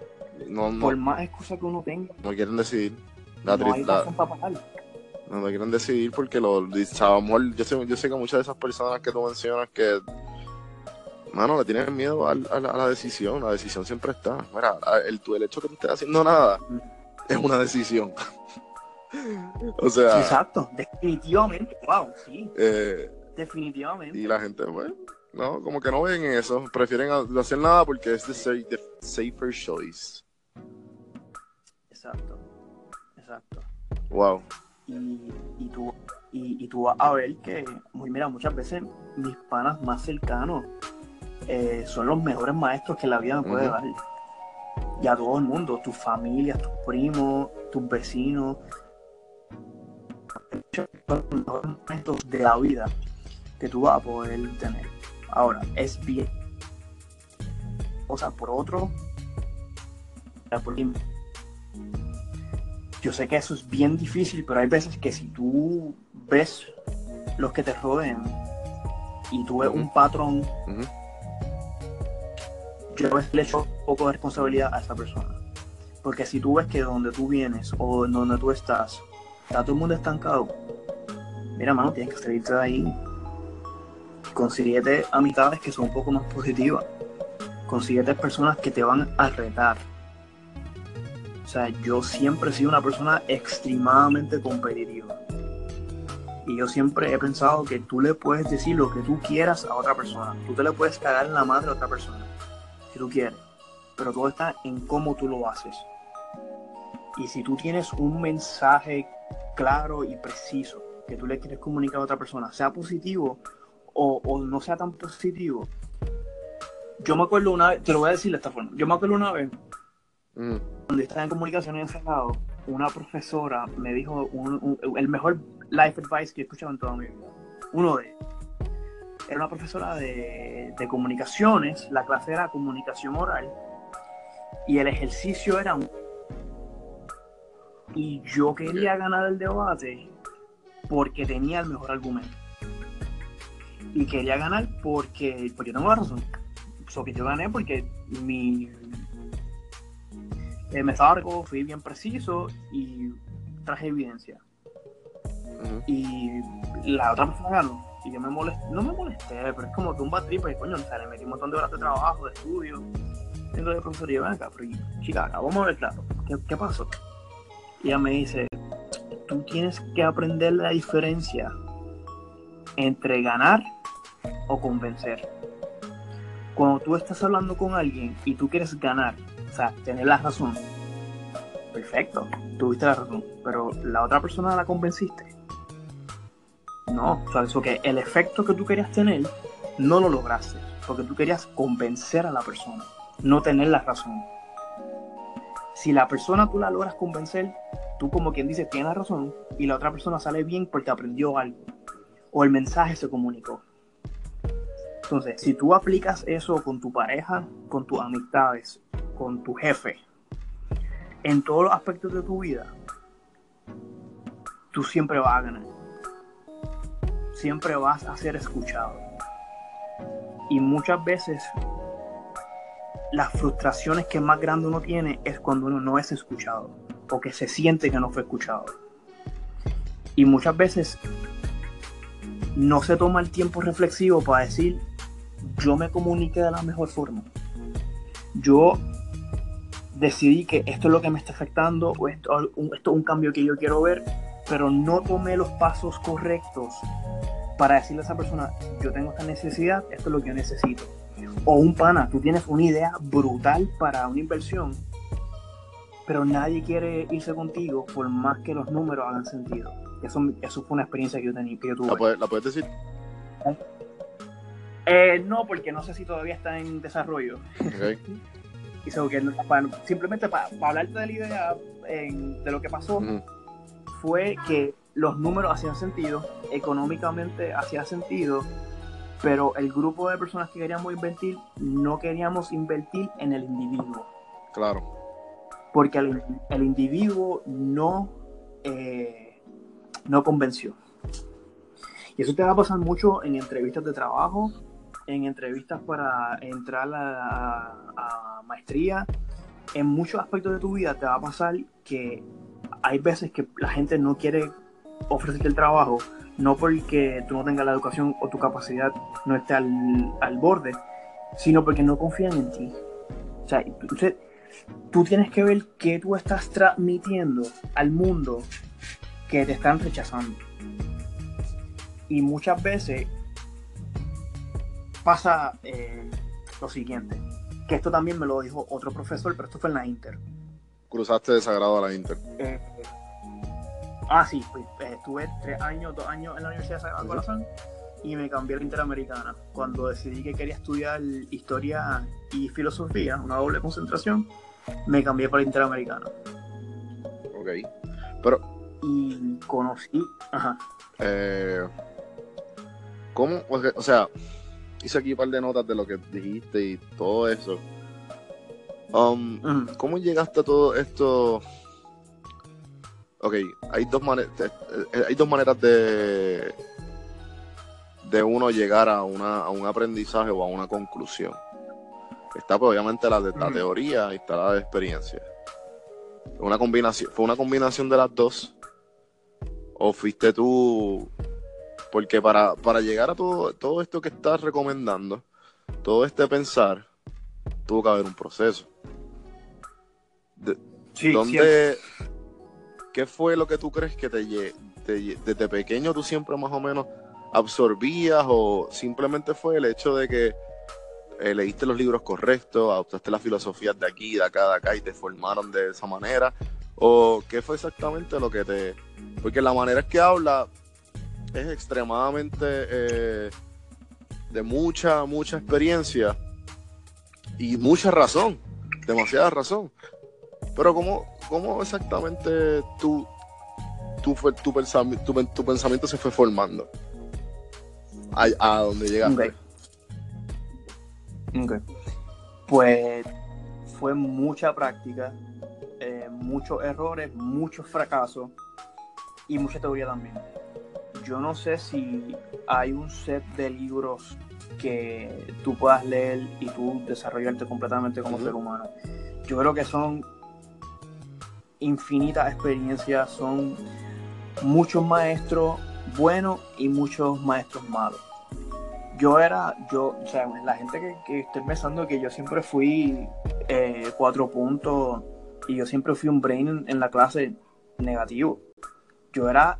No, no, por más excusa que uno tenga, no quieren decidir. La no hay tri- la- razón para pagar. no, quieren decidir porque lo, mejor yo sé, yo sé que muchas de esas personas que tú mencionas que, mano, le tienen miedo a, la, a la decisión. La decisión siempre está. Mira, el, el hecho que tú estés haciendo nada es una decisión. o sea, Exacto, definitivamente, wow, sí, eh, definitivamente. y la gente, bueno, no, como que no ven eso. Prefieren hacer nada porque es the, the safer choice. Exacto, exacto. Wow. Y, y, tú, y, y tú vas a ver que, muy, mira, muchas veces mis panas más cercanos eh, son los mejores maestros que la vida me puede Ujú. dar. Y a todo el mundo, tus familias, tus primos, tus vecinos. Son los mejores maestros de la vida que tú vas a poder tener. Ahora, es bien. O sea, por otro, yo sé que eso es bien difícil, pero hay veces que si tú ves los que te rodean y tú ves un patrón. Yo le echo un poco de responsabilidad a esa persona. Porque si tú ves que donde tú vienes o donde tú estás, está todo el mundo estancado, mira, mano, tienes que salirte de ahí. Consíguete amistades que son un poco más positivas. Consíguete personas que te van a retar. O sea, yo siempre he sido una persona extremadamente competitiva. Y yo siempre he pensado que tú le puedes decir lo que tú quieras a otra persona. Tú te le puedes cagar en la madre a otra persona, si tú quieres. Pero todo está en cómo tú lo haces. Y si tú tienes un mensaje claro y preciso que tú le quieres comunicar a otra persona, sea positivo o, o no sea tan positivo. Yo me acuerdo una vez, te lo voy a decir de esta forma. Yo me acuerdo una vez Ujú. cuando estaba en comunicación encerrado, una profesora me dijo un- un- el mejor life advice que he escuchado en toda mi vida. Uno de ellos. Era una profesora de, de comunicaciones, la clase era comunicación oral y el ejercicio era un... Y yo quería ganar el debate porque tenía el mejor argumento. Y quería ganar porque, porque tengo la razón. So que yo gané porque mi eh, me estaba recogiendo, fui bien preciso y traje evidencia. Y la otra persona ganó. Y yo me molesté, no me molesté, pero es como que un porque coño, o sea, metí un montón de horas de trabajo, de estudio. Tengo de profesor y ven acá, pero chica, acá, vamos a ver claro, ¿qué, qué pasó? Y ella me dice, tú tienes que aprender la diferencia entre ganar o convencer. Cuando tú estás hablando con alguien y tú quieres ganar, o sea, tener la razón, perfecto, tuviste la razón, pero la otra persona la convenciste. No, o sea, eso que el efecto que tú querías tener no lo lograste, porque tú querías convencer a la persona, no tener la razón. Si la persona tú la logras convencer, tú como quien dice tienes razón y la otra persona sale bien porque aprendió algo o el mensaje se comunicó. Entonces, si tú aplicas eso con tu pareja, con tus amistades, con tu jefe, en todos los aspectos de tu vida, tú siempre vas a ganar. Siempre vas a ser escuchado. Y muchas veces las frustraciones que más grande uno tiene es cuando uno no es escuchado o que se siente que no fue escuchado. Y muchas veces no se toma el tiempo reflexivo para decir, yo me comuniqué de la mejor forma. Yo decidí que esto es lo que me está afectando o esto, esto es un cambio que yo quiero ver, pero no tomé los pasos correctos para decirle a esa persona, yo tengo esta necesidad, esto es lo que yo necesito. O un pana, tú tienes una idea brutal para una inversión, pero nadie quiere irse contigo por más que los números hagan sentido. Eso, eso fue una experiencia que yo, tenía, que yo tuve. ¿La puedes, decir? Eh, no, porque no sé si todavía está en desarrollo. Okay. y simplemente para, hablarte de la idea de lo que pasó, fue que los números hacían sentido, económicamente hacía sentido, pero el grupo de personas que queríamos invertir no queríamos invertir en el individuo. Claro. Porque el, individuo no, eh, no convenció. Y eso te va a pasar mucho en entrevistas de trabajo, en entrevistas para entrar a maestría. En muchos aspectos de tu vida te va a pasar que hay veces que la gente no quiere ofrecerte el trabajo, no porque tú no tengas la educación o tu capacidad no esté al, borde, sino porque no confían en ti. O sea, tú tienes que ver qué tú estás transmitiendo al mundo que te están rechazando. Y muchas veces pasa eh, lo siguiente, que esto también me lo dijo otro profesor, pero esto fue en la Inter. Cruzaste de sagrado a la Inter. Eh, Ah, sí, pues, estuve tres años, dos años en la Universidad de Sagrado Corazón y me cambié a la Interamericana. Cuando decidí que quería estudiar historia y filosofía, una doble concentración, me cambié para la Interamericana. Ok. Pero. Y conocí. Ajá. Eh, ¿Cómo? O sea, hice aquí un par de notas de lo que dijiste y todo eso. Um, ¿Cómo llegaste a todo esto? ok, hay dos, maneras eh, hay dos maneras de, de uno llegar a, una, a un aprendizaje o a una conclusión. Está pues, obviamente la de la teoría y está la de experiencia. Una combinación, ¿Fue una combinación de las dos? ¿O fuiste tú? Porque para, para llegar a todo, todo esto que estás recomendando, todo este pensar, tuvo que haber un proceso. sí, ¿Dónde, ¿qué fue lo que tú crees que te, desde pequeño tú siempre más o menos absorbías o simplemente fue el hecho de que eh, leíste los libros correctos, adoptaste las filosofías de aquí, de acá, de acá y te formaron de esa manera? ¿O qué fue exactamente lo que te... Porque la manera que habla es extremadamente eh, de mucha, mucha experiencia y mucha razón, demasiada razón. Pero ¿cómo, cómo exactamente tú, tu, tu, tu, pensamiento se fue formando? A, a donde llegaste. Okay. Pues fue mucha práctica, eh, muchos errores, muchos fracasos y mucha teoría también. Yo no sé si hay un set de libros que tú puedas leer y tú desarrollarte completamente como ser humano. Yo creo que son infinitas experiencias, son muchos maestros buenos y muchos maestros malos. Yo era, yo, o sea, la gente que, que estoy pensando que yo siempre fui eh, cuatro puntos y yo siempre fui un brain en, la clase negativo. Yo era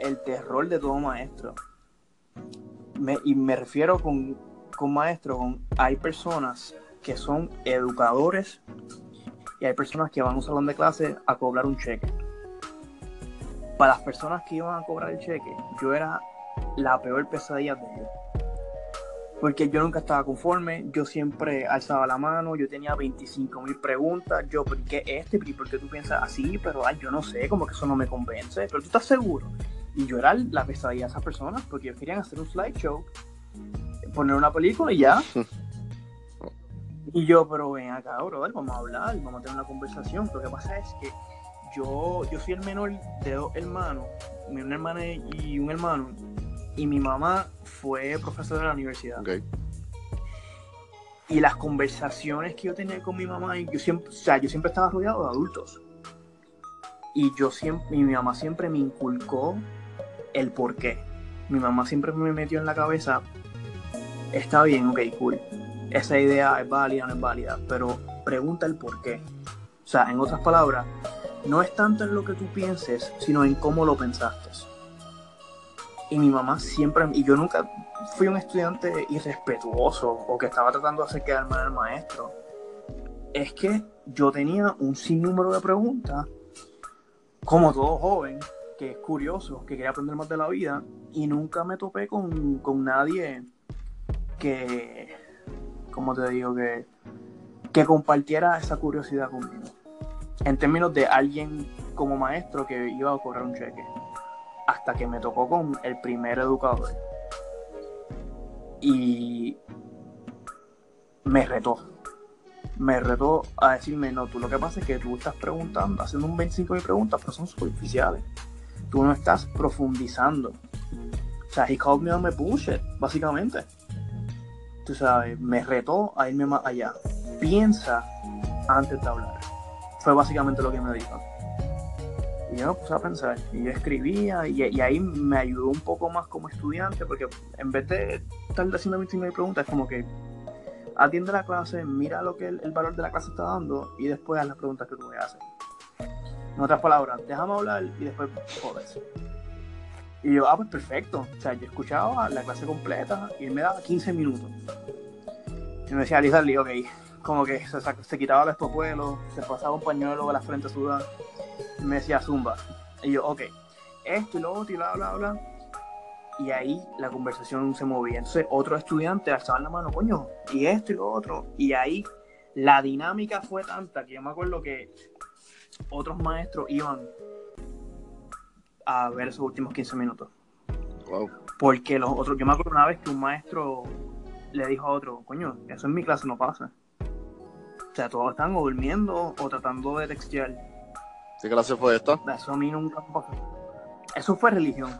el terror de todo maestro. Y me refiero con, con maestro, con, hay personas que son educadores y hay personas que van a un salón de clase a cobrar un cheque. Para las personas que iban a cobrar el cheque, yo era la peor pesadilla de ellos. Porque yo nunca estaba conforme, yo siempre alzaba la mano, yo tenía 25 mil preguntas, yo, ¿por qué este? ¿Por qué tú piensas así? Pero ay, yo no sé, como que eso no me convence, pero tú estás seguro. Y yo era la pesadilla de esas personas porque ellos querían hacer un slideshow, poner una película y ya. Y yo, pero ven acá, brother, vamos a hablar, vamos a tener una conversación. Lo que pasa es que yo, yo soy el menor de dos hermanos, una hermana y un hermano, y mi mamá fue profesora de la universidad. Y las conversaciones que yo tenía con mi mamá, yo siempre, o sea, yo siempre estaba rodeado de adultos. Y yo siempre, mi mamá siempre me inculcó el por qué. Mi mamá siempre me metió en la cabeza, está bien, ok, cool. Esa idea es válida no es válida, pero pregunta el por qué. O sea, en otras palabras, no es tanto en lo que tú pienses, sino en cómo lo pensaste. Y mi mamá siempre, y yo nunca fui un estudiante irrespetuoso o que estaba tratando de hacer quedar mal al maestro. Es que yo tenía un sinnúmero de preguntas, como todo joven, que es curioso, que quería aprender más de la vida, y nunca me topé con, con nadie que, como te digo, que, que compartiera esa curiosidad conmigo. En términos de alguien como maestro que iba a correr un cheque hasta que me tocó con el primer educador. Y me retó. Me retó a decirme, no, tú lo que pasa es que tú estás preguntando, haciendo un 25 de preguntas, pero son superficiales. Tú no estás profundizando. O sea, he me on bullshit, básicamente. Tú sabes, me retó a irme más allá. Piensa antes de hablar. Fue básicamente lo que me dijo. Y yo me a pensar, y yo escribía, y, ahí me ayudó un poco más como estudiante, porque en vez de estar haciendo 29 preguntas, es como que atiende la clase, mira lo que el, valor de la clase está dando, y después haz las preguntas que tú me haces. En otras palabras, déjame hablar y después jodes. Y yo, ah, pues perfecto. O sea, yo escuchaba la clase completa y él me daba 15 minutos. Y me decía, Lee, ok. Como que se, se quitaba el espojuelo, se pasaba un pañuelo a la frente sudada me decía Zumba. Y yo, ok, esto y lo otro y bla, bla, bla. Y ahí la conversación se movía. Entonces otro estudiante alzaba la mano, coño, y esto y lo otro. Y ahí la dinámica fue tanta que yo me acuerdo que otros maestros iban a ver esos últimos 15 minutos. Wow. Porque los otros, yo me acuerdo una vez que un maestro le dijo a otro, coño, eso en mi clase no pasa. O sea, todos están o durmiendo o tratando de textear. ¿Qué clase fue esta? Eso a mí nunca Eso fue religión.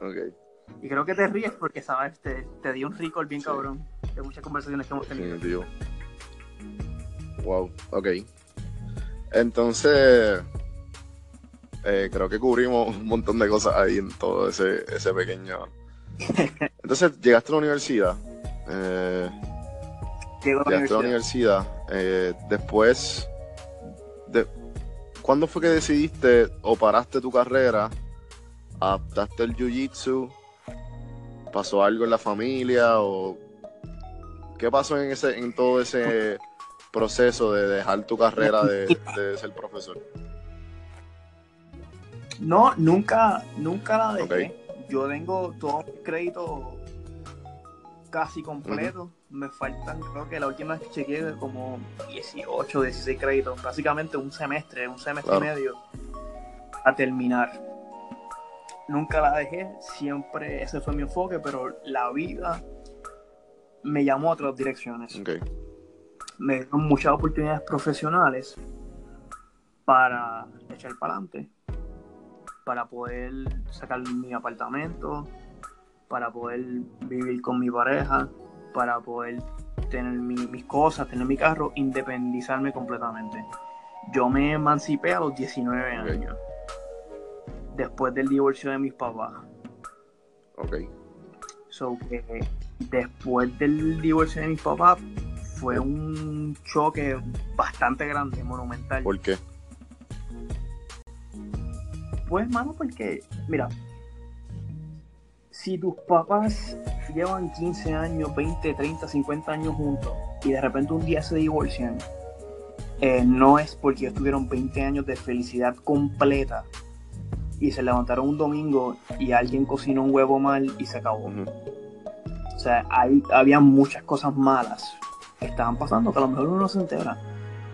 Ok. Y creo que te ríes porque, ¿sabes? Te, te dio un rico el bien cabrón de muchas conversaciones que hemos tenido. Sí, tío. Wow, ok. Entonces, eh, creo que cubrimos un montón de cosas ahí en todo ese, ese pequeño... Entonces, llegaste a la universidad. Eh, llegaste a la universidad. Eh, después ¿Cuándo fue que decidiste o paraste tu carrera, adaptaste el jiu-jitsu? ¿Pasó algo en la familia o qué pasó en ese en todo ese proceso de dejar tu carrera de, ser profesor? No, nunca, nunca la dejé. Yo tengo todo el crédito casi completo me faltan, creo que la última vez que chequeé, como 18, 16 créditos, básicamente un semestre, un semestre y medio a terminar. Nunca la dejé, siempre ese fue mi enfoque, pero la vida me llamó a otras direcciones. Me dieron muchas oportunidades profesionales para echar para adelante, para poder sacar mi apartamento, para poder vivir con mi pareja, para poder tener mis cosas, tener mi carro, independizarme completamente. Yo me emancipé a los 19 años, después del divorcio de mis papás. Ok. So que después del divorcio de mis papás fue un choque bastante grande, monumental. ¿Por qué? Pues, mano, porque, mira, si tus papás llevan 15 años, 20, 30, 50 años juntos y de repente un día se divorcian, eh, no es porque estuvieron 20 años de felicidad completa y se levantaron un domingo y alguien cocinó un huevo mal y se acabó. O sea, ahí había muchas cosas malas estaban pasando que a lo mejor uno no se entera.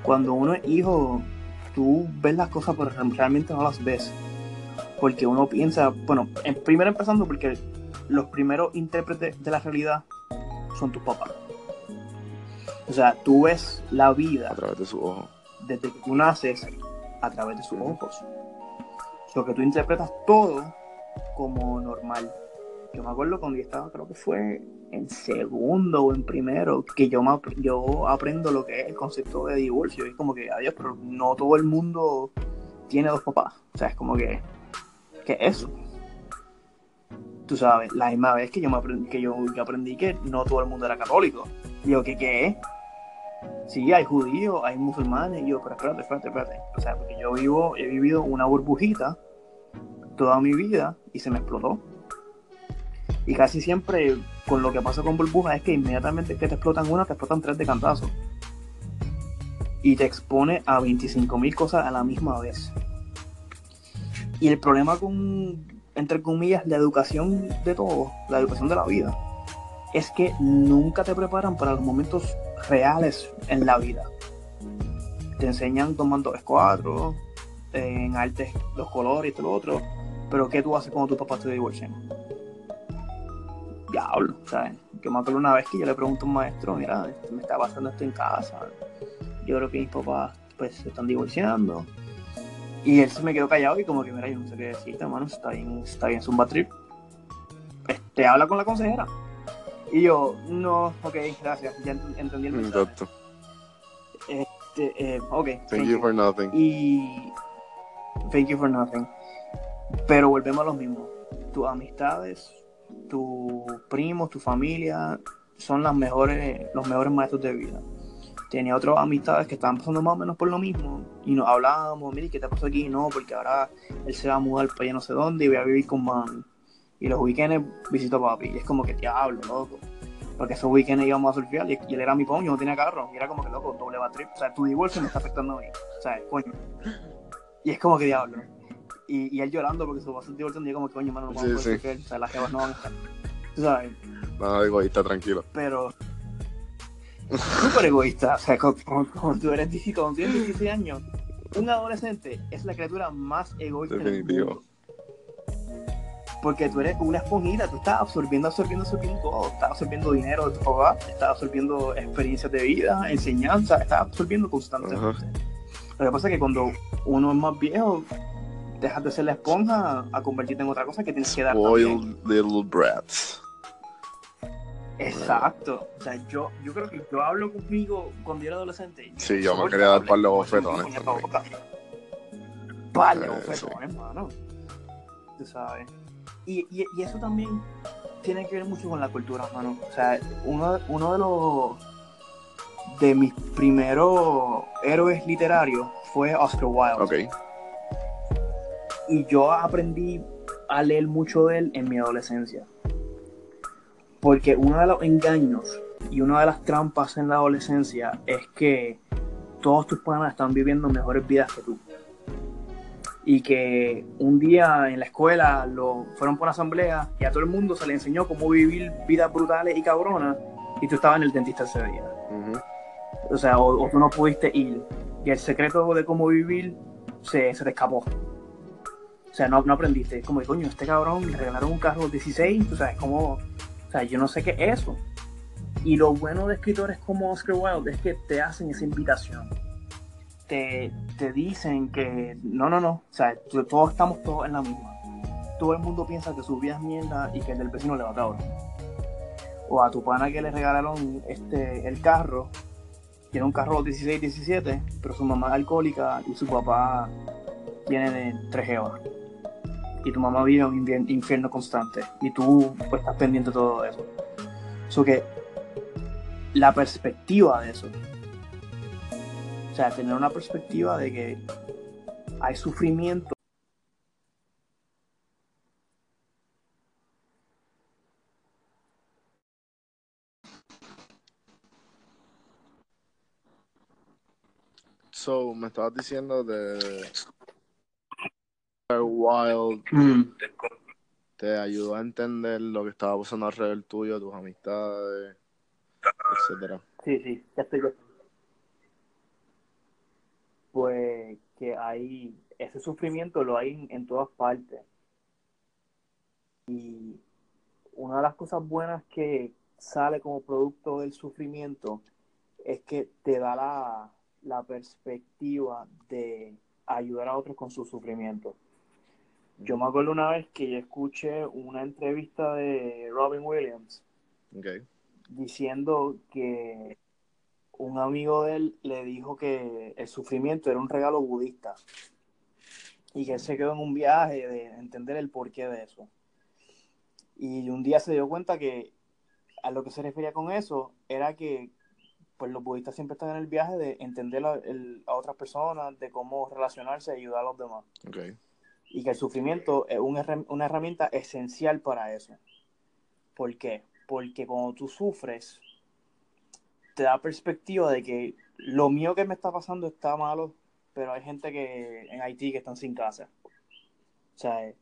Cuando uno es hijo, tú ves las cosas pero realmente no las ves. Porque uno piensa, bueno, primero empezando porque los primeros intérpretes de la realidad son tus papás. O sea, tú ves la vida a través de sus ojos. Desde que tú naces a través de sus ojos. Lo que tú interpretas todo como normal. Yo me acuerdo cuando yo estaba, creo que fue en segundo o en primero, que yo, me, yo aprendo lo que es el concepto de divorcio. Es como que, adiós, pero no todo el mundo tiene dos papás. O sea, es como que ¿qué es eso? Tú sabes, la misma vez que yo, me aprendí, que yo, aprendí que no todo el mundo era católico. Digo, ¿qué, qué es? Sí, hay judíos, hay musulmanes. Y yo, pero espérate, espérate, espérate. O sea, porque yo vivo, he vivido una burbujita toda mi vida y se me explotó. Y casi siempre con lo que pasa con burbujas es que inmediatamente que te explotan una, te explotan tres de cantazo. Y te expone a 25.000 cosas a la misma vez. Y el problema con, entre comillas, la educación de todo, la educación de la vida, es que nunca te preparan para los momentos reales en la vida. Te enseñan tomando escuadros, en artes los colores y todo lo otro, pero ¿qué tú haces cuando tu papá te divorcian? Diablo, ¿sabes? Yo me acuerdo una vez que yo le pregunto a un maestro, mira, me está pasando esto en casa. Yo creo que mis papás pues se están divorciando. Y él se me quedó callado y como que, mira, yo no sé qué decirte, hermano, está bien, está bien Zumba Trip. Este, habla con la consejera. Y yo, no, ok, gracias, ya entendí el mensaje. Exacto. Este, eh, ok. Thank, you for nothing. Y thank you for nothing. Pero volvemos a lo mismo. Tus amistades, tus primos, tu familia son las mejores, los mejores maestros de vida. Tenía otras amistades que estaban pasando más o menos por lo mismo y nos hablábamos, mire, ¿qué te pasó aquí? No, porque ahora él se va a mudar para allá no sé dónde y voy a vivir con mami. Y los weekends visito a papi y es como que te hablo, loco. Porque esos weekends íbamos a surfear y, él era mi poño, no tenía carro. Y era como que, loco, doble trip. O sea, tu divorcio me está afectando a mí. O sea, coño. Y es como que diablo. Y, y él llorando porque su se divorciando y yo como que, coño, mano, no vamos a poder O sea, las jevas no van a estar. Tú sabes. No, egoísta, tranquilo. Pero. Súper egoísta. O sea, cuando, tú eres cuando tienes 16 años, un adolescente es la criatura más egoísta Definitivo. del mundo. Porque tú eres una esponjita, tú estás absorbiendo, absorbiendo, absorbiendo todo. Estás absorbiendo dinero de tu papá, estás absorbiendo experiencias de vida, enseñanza, estás absorbiendo constantemente. Lo que pasa es que cuando uno es más viejo, dejas de ser la esponja a convertirte en otra cosa que tienes que dar. Spoiled little brats. Exacto. O sea, yo, yo creo que yo hablo conmigo cuando yo era adolescente. Sí, yo me quería dar par de bofetones. Par de bofetones, hermano. Tú sabes. Y, y, y, eso también tiene que ver mucho con la cultura, hermano. O sea, uno, uno de los de mis primeros héroes literarios fue Oscar Wilde. Okay. Y yo aprendí a leer mucho de él en mi adolescencia. Porque uno de los engaños y una de las trampas en la adolescencia es que todos tus panas están viviendo mejores vidas que tú. Y que un día en la escuela lo, fueron por una asamblea y a todo el mundo se le enseñó cómo vivir vidas brutales y cabronas y tú estabas en el dentista ese día. O sea, o, tú no pudiste ir. Y el secreto de cómo vivir se, se te escapó. O sea, no, no aprendiste. Como, coño, este cabrón le regalaron un carro 16, o sea, es como, o sea, yo no sé qué es eso. Y lo bueno de escritores como Oscar Wilde es que te hacen esa invitación. Te, te dicen que no, no, no, o sea, todos estamos todos en la misma. Todo el mundo piensa que su vida es mierda y que el del vecino le va a cabrón. O a tu pana que le regalaron este, el carro, tiene un carro 16-17, pero su mamá es alcohólica y su papá tiene 3 horas y tu mamá vive un infierno constante y tú pues, estás pendiente de todo eso. Eso que la perspectiva de eso, o sea, tener una perspectiva de que hay sufrimiento. So, me estabas diciendo de Wild mm. te ayudó a entender lo que estaba pasando alrededor tuyo, tus amistades, etcétera. Sí, sí, ya estoy. Pues que hay ese sufrimiento lo hay en, todas partes. Y una de las cosas buenas que sale como producto del sufrimiento es que te da la, la perspectiva de ayudar a otros con su sufrimiento. Yo me acuerdo una vez que yo escuché una entrevista de Robin Williams diciendo que un amigo de él le dijo que el sufrimiento era un regalo budista. y que él se quedó en un viaje de entender el porqué de eso. Y un día se dio cuenta que a lo que se refería con eso era que pues los budistas siempre están en el viaje de entender a, otras personas, de cómo relacionarse y ayudar a los demás. Y que el sufrimiento es una herramienta esencial para eso. ¿Por qué? Porque cuando tú sufres, te da perspectiva de que lo mío que me está pasando está malo, pero hay gente que en Haití que están sin casa. O sea,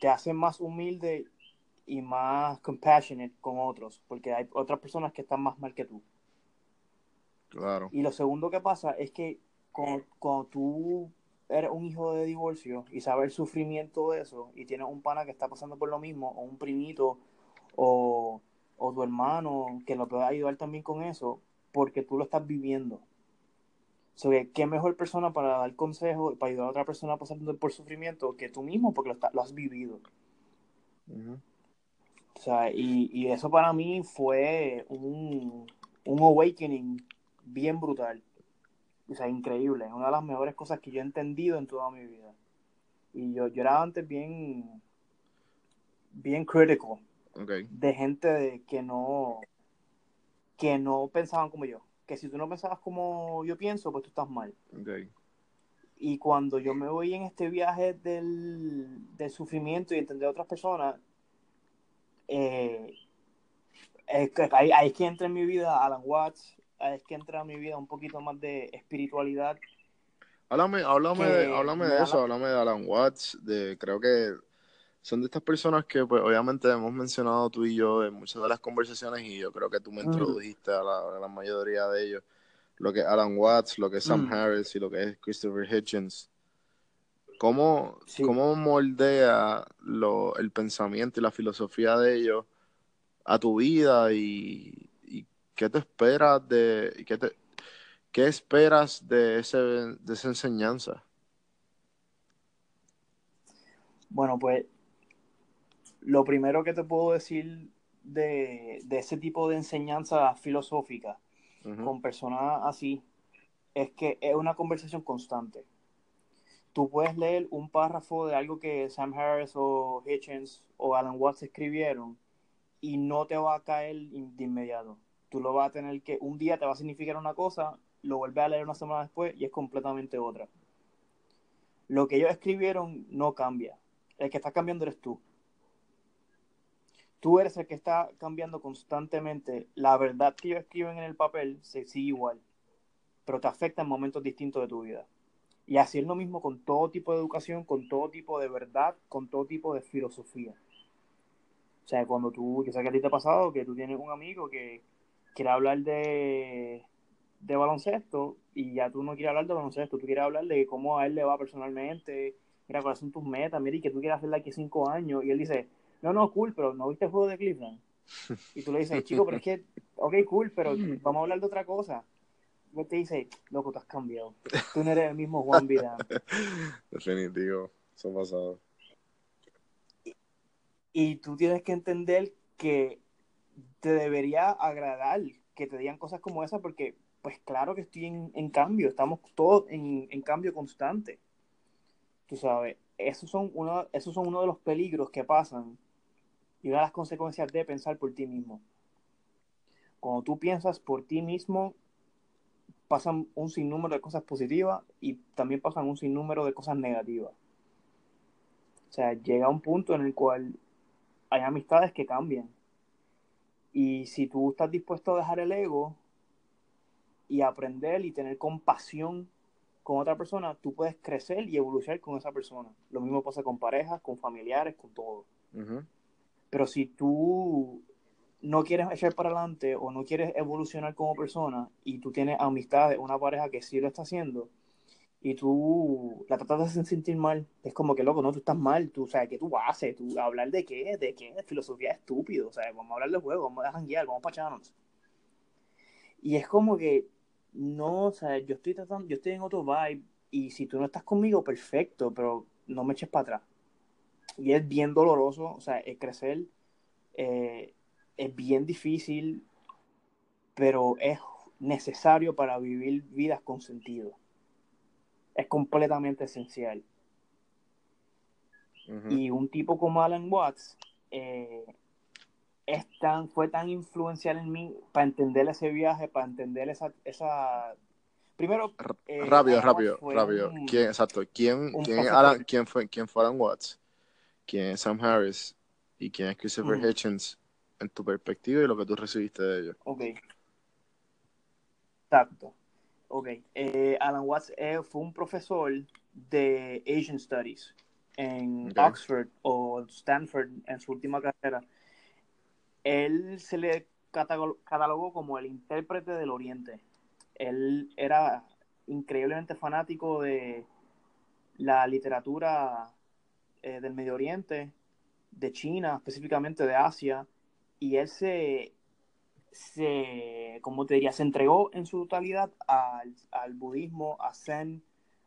te hace más humilde y más compassionate con otros, porque hay otras personas que están más mal que tú. Claro. Y lo segundo que pasa es que cuando, tú eres un hijo de divorcio y sabes el sufrimiento de eso, y tienes un pana que está pasando por lo mismo, o un primito, o, o tu hermano que lo pueda ayudar también con eso, porque tú lo estás viviendo. So, ¿Qué mejor persona para dar consejo, para ayudar a otra persona pasando por sufrimiento que tú mismo, porque lo, lo has vivido? O sea, y, y, eso para mí fue un, un awakening bien brutal. O sea, increíble. Una de las mejores cosas que yo he entendido en toda mi vida. Y yo, yo era antes bien, bien critical de gente de, que no que no pensaban como yo. Que si tú no pensabas como yo pienso, pues tú estás mal. Y cuando yo me voy en este viaje del, del sufrimiento y entender a otras personas, eh, es que, ahí, es que entra en mi vida Alan Watts, es que entra en mi vida un poquito más de espiritualidad. Háblame, háblame, de, háblame de eso, háblame de Alan Watts, de creo que son de estas personas que pues obviamente hemos mencionado tú y yo en muchas de las conversaciones y yo creo que tú me introdujiste a, la, mayoría de ellos, lo que es Alan Watts, lo que es Sam Harris y lo que es Christopher Hitchens. ¿Cómo, ¿Cómo, moldea lo, el pensamiento y la filosofía de ellos a tu vida y, qué te esperas de qué, te, qué esperas de, ese, de esa enseñanza? Bueno, pues lo primero que te puedo decir de, ese tipo de enseñanza filosófica con personas así es que es una conversación constante tú puedes leer un párrafo de algo que Sam Harris o Hitchens o Alan Watts escribieron y no te va a caer de inmediato. Tú lo vas a tener que, un día te va a significar una cosa, lo vuelves a leer una semana después y es completamente otra. Lo que ellos escribieron no cambia. El que está cambiando eres tú. Tú eres el que está cambiando constantemente. La verdad que ellos escriben en el papel se sigue igual, pero te afecta en momentos distintos de tu vida. Y así es lo mismo con todo tipo de educación, con todo tipo de verdad, con todo tipo de filosofía. O sea, cuando tú, yo sé que a ti te ha pasado que tú tienes un amigo que quiere hablar de, de baloncesto y ya tú no quieres hablar de baloncesto, tú quieres hablar de cómo a él le va personalmente, mira cuáles son tus metas, mira y que tú quieres hacerle aquí cinco años. Y él dice, no, no, cool, pero ¿no viste el juego de Cleveland? Y tú le dices, chico, pero es que, ok, cool, pero vamos a hablar de otra cosa te dice, loco, te has cambiado. Tú no eres el mismo Juan Vidal. Definitivo, eso ha pasado. Y, tú tienes que entender que te debería agradar que te digan cosas como esas porque, pues claro que estoy en, cambio, estamos todos en, cambio constante. Tú sabes, esos son, uno, esos son uno de los peligros que pasan y una de las consecuencias de pensar por ti mismo. Cuando tú piensas por ti mismo, pasan un sinnúmero de cosas positivas y también pasan un sinnúmero de cosas negativas. O sea, llega un punto en el cual hay amistades que cambian. Y si tú estás dispuesto a dejar el ego y aprender y tener compasión con otra persona, tú puedes crecer y evolucionar con esa persona. Lo mismo pasa con parejas, con familiares, con todo. Pero si tú no quieres echar para adelante o no quieres evolucionar como persona y tú tienes amistades, una pareja que sí lo está haciendo y tú la tratas de sentir mal, es como que loco, no, tú estás mal, tú, o sea, ¿qué tú haces? ¿Tú hablar de qué? ¿De qué? Filosofía estúpido, o sea, vamos a hablar de juego, vamos a janguear, vamos para echarnos. Y es como que, no, o sea, yo estoy tratando, yo estoy en otro vibe y si tú no estás conmigo, perfecto, pero no me eches para atrás. Y es bien doloroso, o sea, el crecer eh, es bien difícil, pero es necesario para vivir vidas con sentido. Es completamente esencial. Y un tipo como Alan Watts eh, es tan, fue tan influencial en mí para entender ese viaje, para entender esa... esa... Primero... Eh, rápido, rápido, rápido. ¿Quién, exacto, ¿quién, quién, Alan, ¿quién, fue, ¿quién fue Alan Watts? ¿Quién es Sam Harris? ¿Y quién es Christopher Hitchens? En tu perspectiva y lo que tú recibiste de ellos. Ok. Exacto. Ok. Eh, Alan Watts eh, fue un profesor de Asian Studies en Oxford o Stanford en su última carrera. Él se le catalogó como el intérprete del Oriente. Él era increíblemente fanático de la literatura eh, del Medio Oriente, de China, específicamente de Asia, y él se, se como te diría, se entregó en su totalidad al, al budismo, a Zen,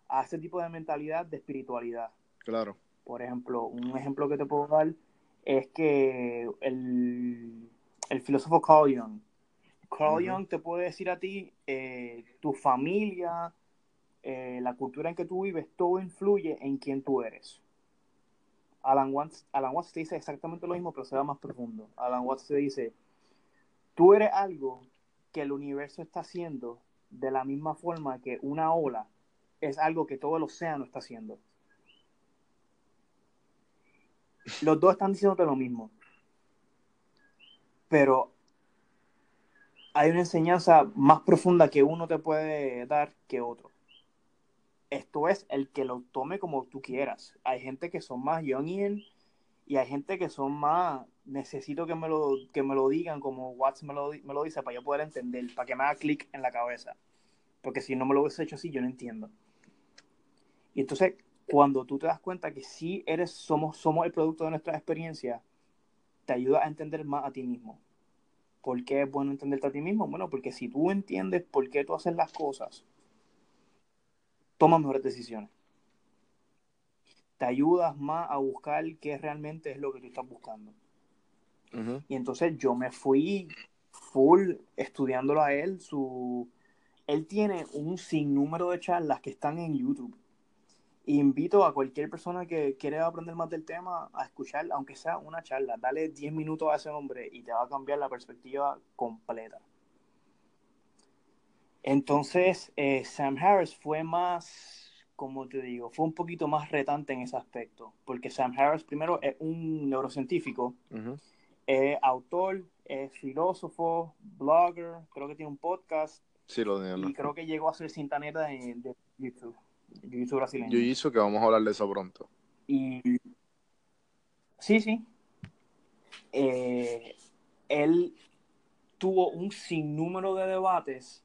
a ese tipo de mentalidad de espiritualidad. Claro. Por ejemplo, un ejemplo que te puedo dar es que el, el filósofo Carl Jung, Carl Jung te puede decir a ti, eh, tu familia, eh, la cultura en que tú vives, todo influye en quién tú eres. Alan Watts, Alan Watts te dice exactamente lo mismo, pero se va más profundo. Alan Watts te dice, tú eres algo que el universo está haciendo de la misma forma que una ola es algo que todo el océano está haciendo. Los dos están diciéndote lo mismo. Pero hay una enseñanza más profunda que uno te puede dar que otro. Esto es el que lo tome como tú quieras. Hay gente que son más Jungian y hay gente que son más necesito que me lo, que me lo digan como Watts me lo, me lo dice para yo poder entender, para que me haga clic en la cabeza. Porque si no me lo hubiese hecho así, yo no entiendo. Y entonces, cuando tú te das cuenta que sí eres, somos, somos el producto de nuestra experiencia, te ayuda a entender más a ti mismo. ¿Por qué es bueno entenderte a ti mismo? Bueno, porque si tú entiendes por qué tú haces las cosas, tomas mejores decisiones. Te ayudas más a buscar qué realmente es lo que tú estás buscando. Y entonces yo me fui full estudiándolo a él. Su... Él tiene un sinnúmero de charlas que están en YouTube invito a cualquier persona que quiera aprender más del tema a escuchar, aunque sea una charla. Dale 10 minutos a ese hombre y te va a cambiar la perspectiva completa. Entonces, eh, Sam Harris fue más, como te digo, fue un poquito más retante en ese aspecto, porque Sam Harris primero es un neurocientífico, es autor, es filósofo, blogger, creo que tiene un podcast. Sí, lo Y creo que llegó a ser cintanera de, de YouTube. Jiu-Jitsu brasileño. Jiu-Jitsu, que vamos a hablar de eso pronto. Y sí, sí. Eh, él tuvo un sinnúmero de debates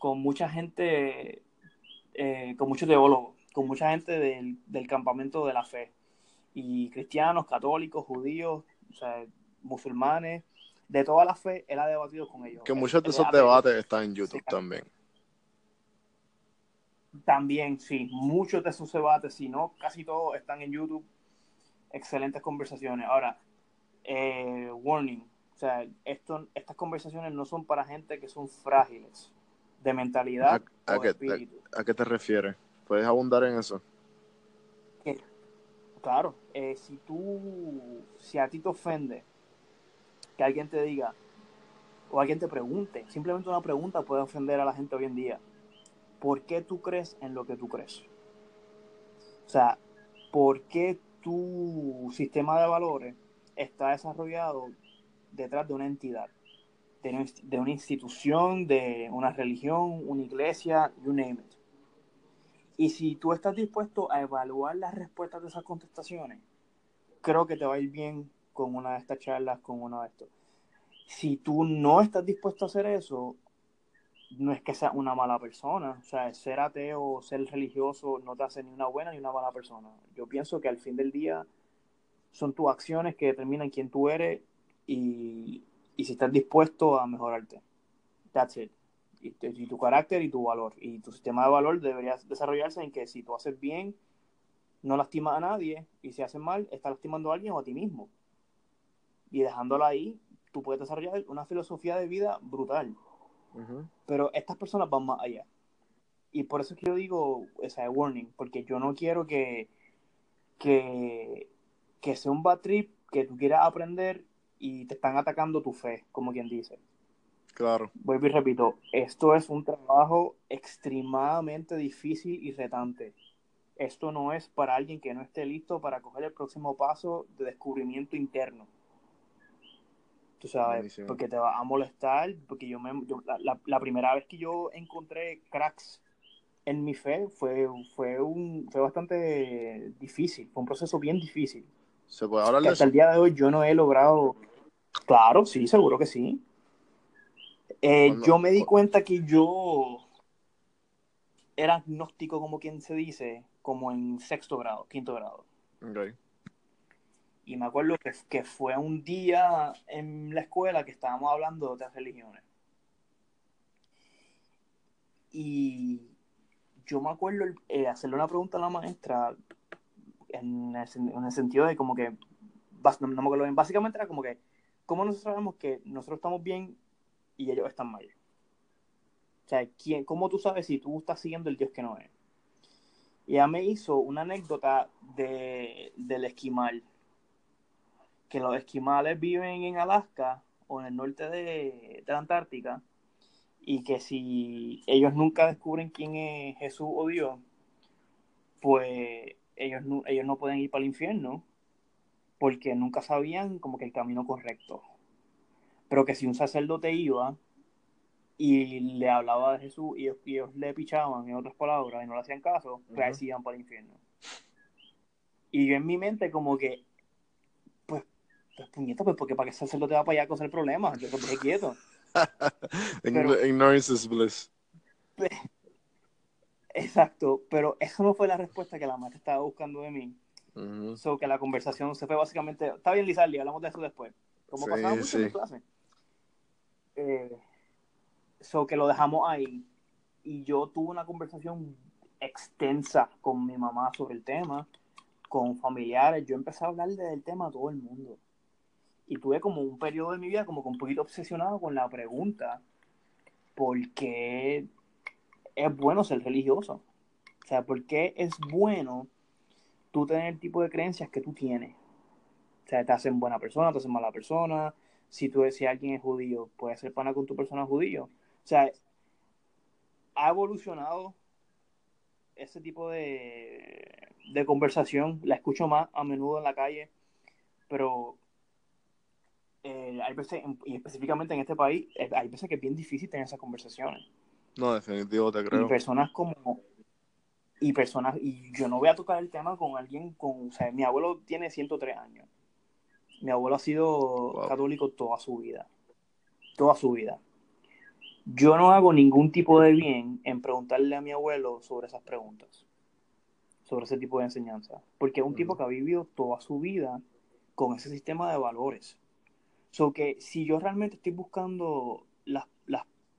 con mucha gente, eh, con muchos teólogos, con mucha gente del, del, campamento de la fe. Y cristianos, católicos, judíos, o sea, musulmanes, de toda la fe, él ha debatido con ellos. Que muchos de esos debates están en YouTube también. También, sí, muchos de sus debates, si no, casi todos están en YouTube. Excelentes conversaciones. Ahora, eh, warning, o sea, esto, estas conversaciones no son para gente que son frágiles de mentalidad ¿A, qué, A, qué te refieres? ¿Puedes abundar en eso? claro, eh, si tú, si a ti te ofende que alguien te diga o alguien te pregunte, simplemente una pregunta puede ofender a la gente hoy en día ¿por qué tú crees en lo que tú crees? O sea, ¿por qué tu sistema de valores está desarrollado detrás de una entidad, de una institución, de una religión, una iglesia, you name it? Y si tú estás dispuesto a evaluar las respuestas de esas contestaciones, creo que te va a ir bien con una de estas charlas, con uno de estos. Si tú no estás dispuesto a hacer eso, no es que sea una mala persona. O sea, ser ateo, ser religioso no te hace ni una buena ni una mala persona. Yo pienso que al fin del día son tus acciones que determinan quién tú eres y, si estás dispuesto a mejorarte. That's it. Y, tu carácter y tu valor. Y tu sistema de valor debería desarrollarse en que si tú haces bien, no lastimas a nadie. Y si haces mal, estás lastimando a alguien o a ti mismo. Y dejándolo ahí, tú puedes desarrollar una filosofía de vida brutal. Pero estas personas van más allá. Y por eso es que yo digo esa warning, porque yo no quiero que que, que sea un bad trip, que tú quieras aprender y te están atacando tu fe, como quien dice. Claro. Vuelvo y repito, esto es un trabajo extremadamente difícil y retante. Esto no es para alguien que no esté listo para coger el próximo paso de descubrimiento interno. Tú sabes, porque te va a molestar, porque yo me yo- la- la primera vez que yo encontré cracks en mi fe fue, fue un fue bastante difícil, fue un proceso bien difícil. ¿Se puede hablar de hasta eso? el día de hoy yo no he logrado. Claro, sí, seguro que sí. Eh, yo me di cuenta que yo era agnóstico, como quien se dice, como en sexto grado, quinto grado. Ok. Y me acuerdo que, que fue un día en la escuela que estábamos hablando de otras religiones. Y yo me acuerdo eh, hacerle una pregunta a la maestra en el, sen- en el sentido de como que, básicamente era como que, ¿cómo nosotros sabemos que nosotros estamos bien y ellos están mal? O sea, ¿quién, ¿cómo tú sabes si tú estás siguiendo el Dios que no es? Y ella me hizo una anécdota de, del esquimal que los esquimales viven en Alaska o en el norte de, de la Antártica y que si ellos nunca descubren quién es Jesús o Dios, pues ellos no, ellos no pueden ir para el infierno porque nunca sabían como que el camino correcto. Pero que si un sacerdote iba y le hablaba de Jesús y ellos, y ellos le pichaban, en otras palabras, y no le hacían caso, pues ahí Ujú. sí iban para el infierno. Y yo en mi mente como que, pues, pues puñeta, pues porque para el sacerdote va para allá a causar problemas, yo te dejé quieto. Pero- Ignorance is bliss. Exacto, pero eso no fue la respuesta que la maestra estaba buscando de mí. Ujú. So que la conversación se fue básicamente, está bien Lizardi, hablamos de eso después. Como Sí, pasaba mucho en sí. clase. Eh, so que lo dejamos ahí. Y yo tuve una conversación extensa con mi mamá sobre el tema, con familiares. Yo empecé a hablar del tema a todo el mundo. Y tuve como un periodo de mi vida como que un poquito obsesionado con la pregunta, ¿por qué es bueno ser religioso? O sea, ¿por qué es bueno tú tener el tipo de creencias que tú tienes? O sea, te hacen buena persona, te hacen mala persona. Si tú si alguien es judío, puedes ser pana con tu persona judío. O sea, ha evolucionado ese tipo de, de conversación. La escucho más a menudo en la calle, pero eh, hay veces, y específicamente en este país, eh, hay veces que es bien difícil tener esas conversaciones. No, definitivo, te Y creo. personas como. Y personas. Y yo no voy a tocar el tema con alguien con. O sea, mi abuelo tiene 103 años. Mi abuelo ha sido Wow. católico toda su vida. Toda su vida. Yo no hago ningún tipo de bien en preguntarle a mi abuelo sobre esas preguntas. Sobre ese tipo de enseñanza. Porque es un tipo Ujú. que ha vivido toda su vida con ese sistema de valores. So que si yo realmente estoy buscando las,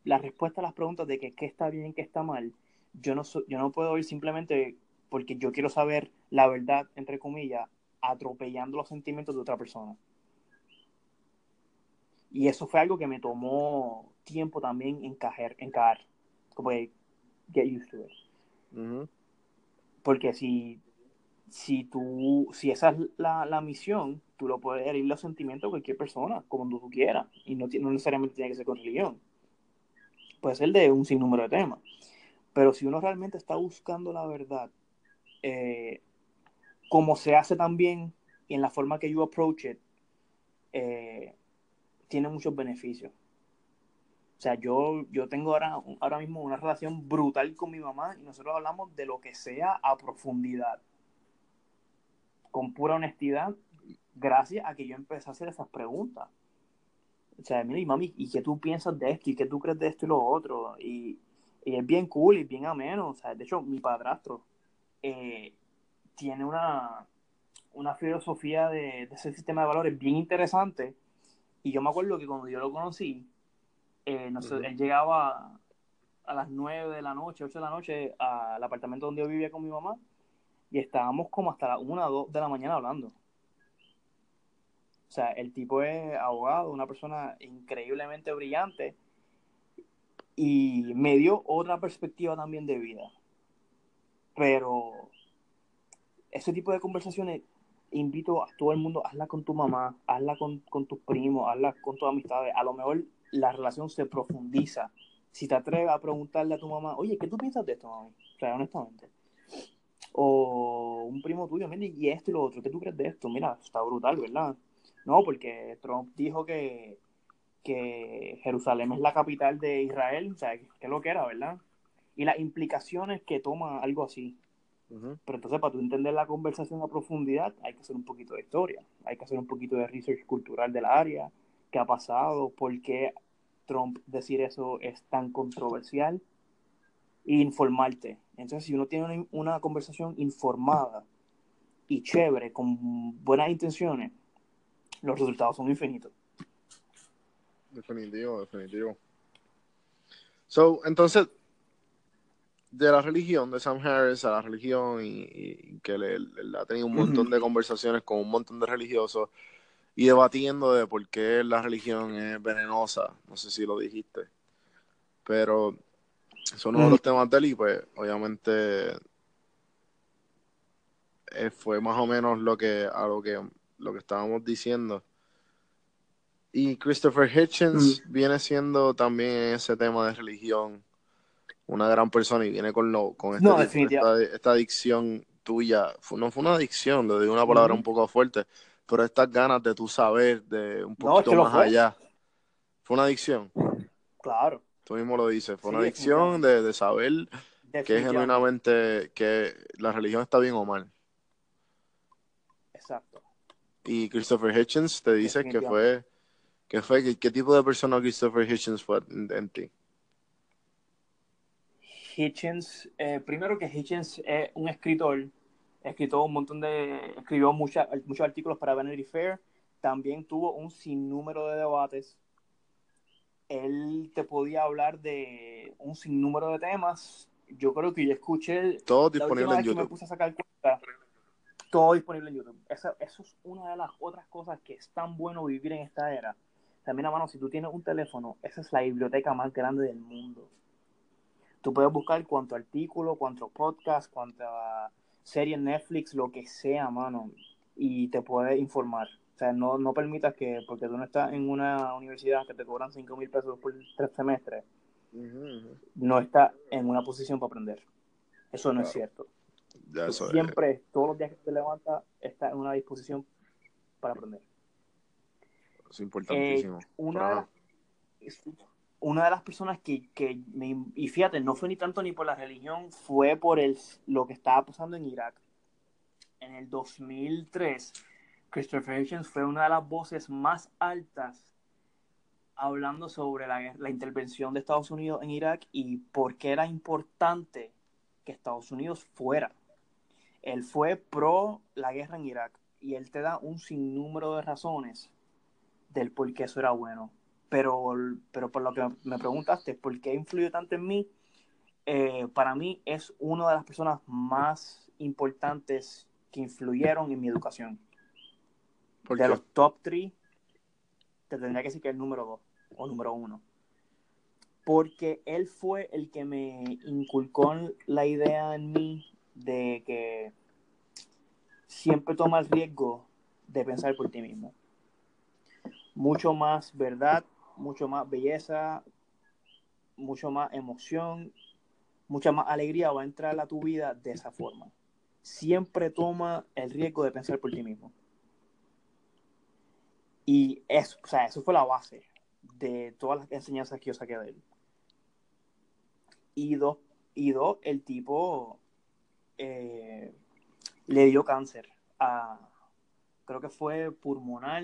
la respuesta a las preguntas de que qué está bien qué está mal, yo no, so- yo no puedo ir simplemente porque yo quiero saber la verdad, entre comillas, atropellando los sentimientos de otra persona. Y eso fue algo que me tomó tiempo también encajar, encajar, como que get used to it. Porque si, si tú, si esa es la, la misión, tú lo puedes herir los sentimientos de cualquier persona, como tú quieras. Y no, no necesariamente tiene que ser con religión. Puede ser de un sinnúmero de temas. Pero si uno realmente está buscando la verdad, eh, como se hace también y en la forma que you approach it, eh, tiene muchos beneficios. O sea, yo, yo tengo ahora, ahora mismo una relación brutal con mi mamá y nosotros hablamos de lo que sea a profundidad. Con pura honestidad, gracias a que yo empecé a hacer esas preguntas. O sea, mira, y mami, ¿y qué tú piensas de esto? ¿Y qué tú crees de esto y lo otro? Y, y es bien cool y bien ameno. O sea, de hecho, mi padrastro eh, tiene una, una filosofía de, de ese sistema de valores bien interesante. Y yo me acuerdo que cuando yo lo conocí, eh, no sé, Ujú. él llegaba a las 9 de la noche, 8 de la noche al apartamento donde yo vivía con mi mamá y estábamos como hasta las 1 o 2 de la mañana hablando. O sea, el tipo es abogado, una persona increíblemente brillante y me dio otra perspectiva también de vida. Pero ese tipo de conversaciones invito a todo el mundo, hazla con tu mamá, hazla con, con tus primos, hazla con tus amistades. A lo mejor la relación se profundiza. Si te atreves a preguntarle a tu mamá, oye, ¿qué tú piensas de esto, mami? O sea, honestamente. O un primo tuyo, mira, y esto y lo otro, ¿qué tú crees de esto? Mira, está brutal, ¿verdad? No, porque Trump dijo que, que Jerusalén es la capital de Israel, o sea, que es lo que era, ¿verdad? Y las implicaciones que toma algo así. Pero entonces, para tú entender la conversación a profundidad, hay que hacer un poquito de historia, hay que hacer un poquito de research cultural del área, qué ha pasado, por qué Trump decir eso es tan controversial, e informarte. Entonces, si uno tiene una, conversación informada y chévere, con buenas intenciones, los resultados son infinitos. Definitivo, definitivo. So, entonces, de la religión de Sam Harris a la religión y, que le, ha tenido un montón de conversaciones con un montón de religiosos y debatiendo de por qué la religión es venenosa. No sé si lo dijiste. Pero son uno de los temas de él y pues obviamente eh, fue más o menos lo que a lo que lo que estábamos diciendo. Y Christopher Hitchens viene siendo también ese tema de religión una gran persona y viene con, lo, con este esta, adicción tuya. No fue una adicción, le digo una palabra un poco fuerte, pero estas ganas de tu saber, de un poquito más allá. Fue una adicción. Claro. Tú mismo lo dices, fue una adicción de, de saber que genuinamente que la religión está bien o mal. Y Christopher Hitchens te dice que fue, que fue, ¿qué tipo de persona Christopher Hitchens fue en ti? Hitchens, eh, primero que Hitchens es un escritor, escribió un montón de, escribió muchos artículos para Vanity Fair, también tuvo un sinnúmero de debates. Él te podía hablar de un sinnúmero de temas. Yo creo que yo escuché. Todo disponible en YouTube. me puse a sacar cuenta, todo disponible en YouTube. Eso, eso es una de las otras cosas que es tan bueno vivir en esta era. También, a mano, si tú tienes un teléfono, esa es la biblioteca más grande del mundo. Tú puedes buscar cuánto artículo, cuánto podcast, cuánta serie en Netflix, lo que sea, mano, y te puedes informar. O sea, no, no permitas que, porque tú no estás en una universidad que te cobran 5 mil pesos por tres semestres, no estás en una posición para aprender. Eso no es cierto. Siempre, todos los días que te levantas, estás en una disposición para aprender. Es importantísimo. Eh, una, una de las personas que, me, y fíjate, no fue ni tanto ni por la religión, fue por el, lo que estaba pasando en Irak. En el 2003, Christopher Hitchens fue una de las voces más altas hablando sobre la, la intervención de Estados Unidos en Irak y por qué era importante que Estados Unidos fuera. Él fue pro la guerra en Irak y él te da un sinnúmero de razones del por qué eso era bueno pero, pero por lo que me preguntaste, ¿por qué influyó tanto en mí? Eh, para mí es una de las personas más importantes que influyeron en mi educación. de los top 3, te tendría que decir que es el número 2 o número 1. Porque él fue el que me inculcó la idea en mí de que siempre toma el riesgo de pensar por ti mismo. Mucho más verdad mucho más belleza, mucho más emoción, mucha más alegría va a entrar a tu vida de esa forma. Siempre toma el riesgo de pensar por ti mismo. Y eso, o sea, eso fue la base de todas las enseñanzas que yo saqué de él. Y dos, y dos el tipo eh, le dio cáncer a, creo que fue pulmonar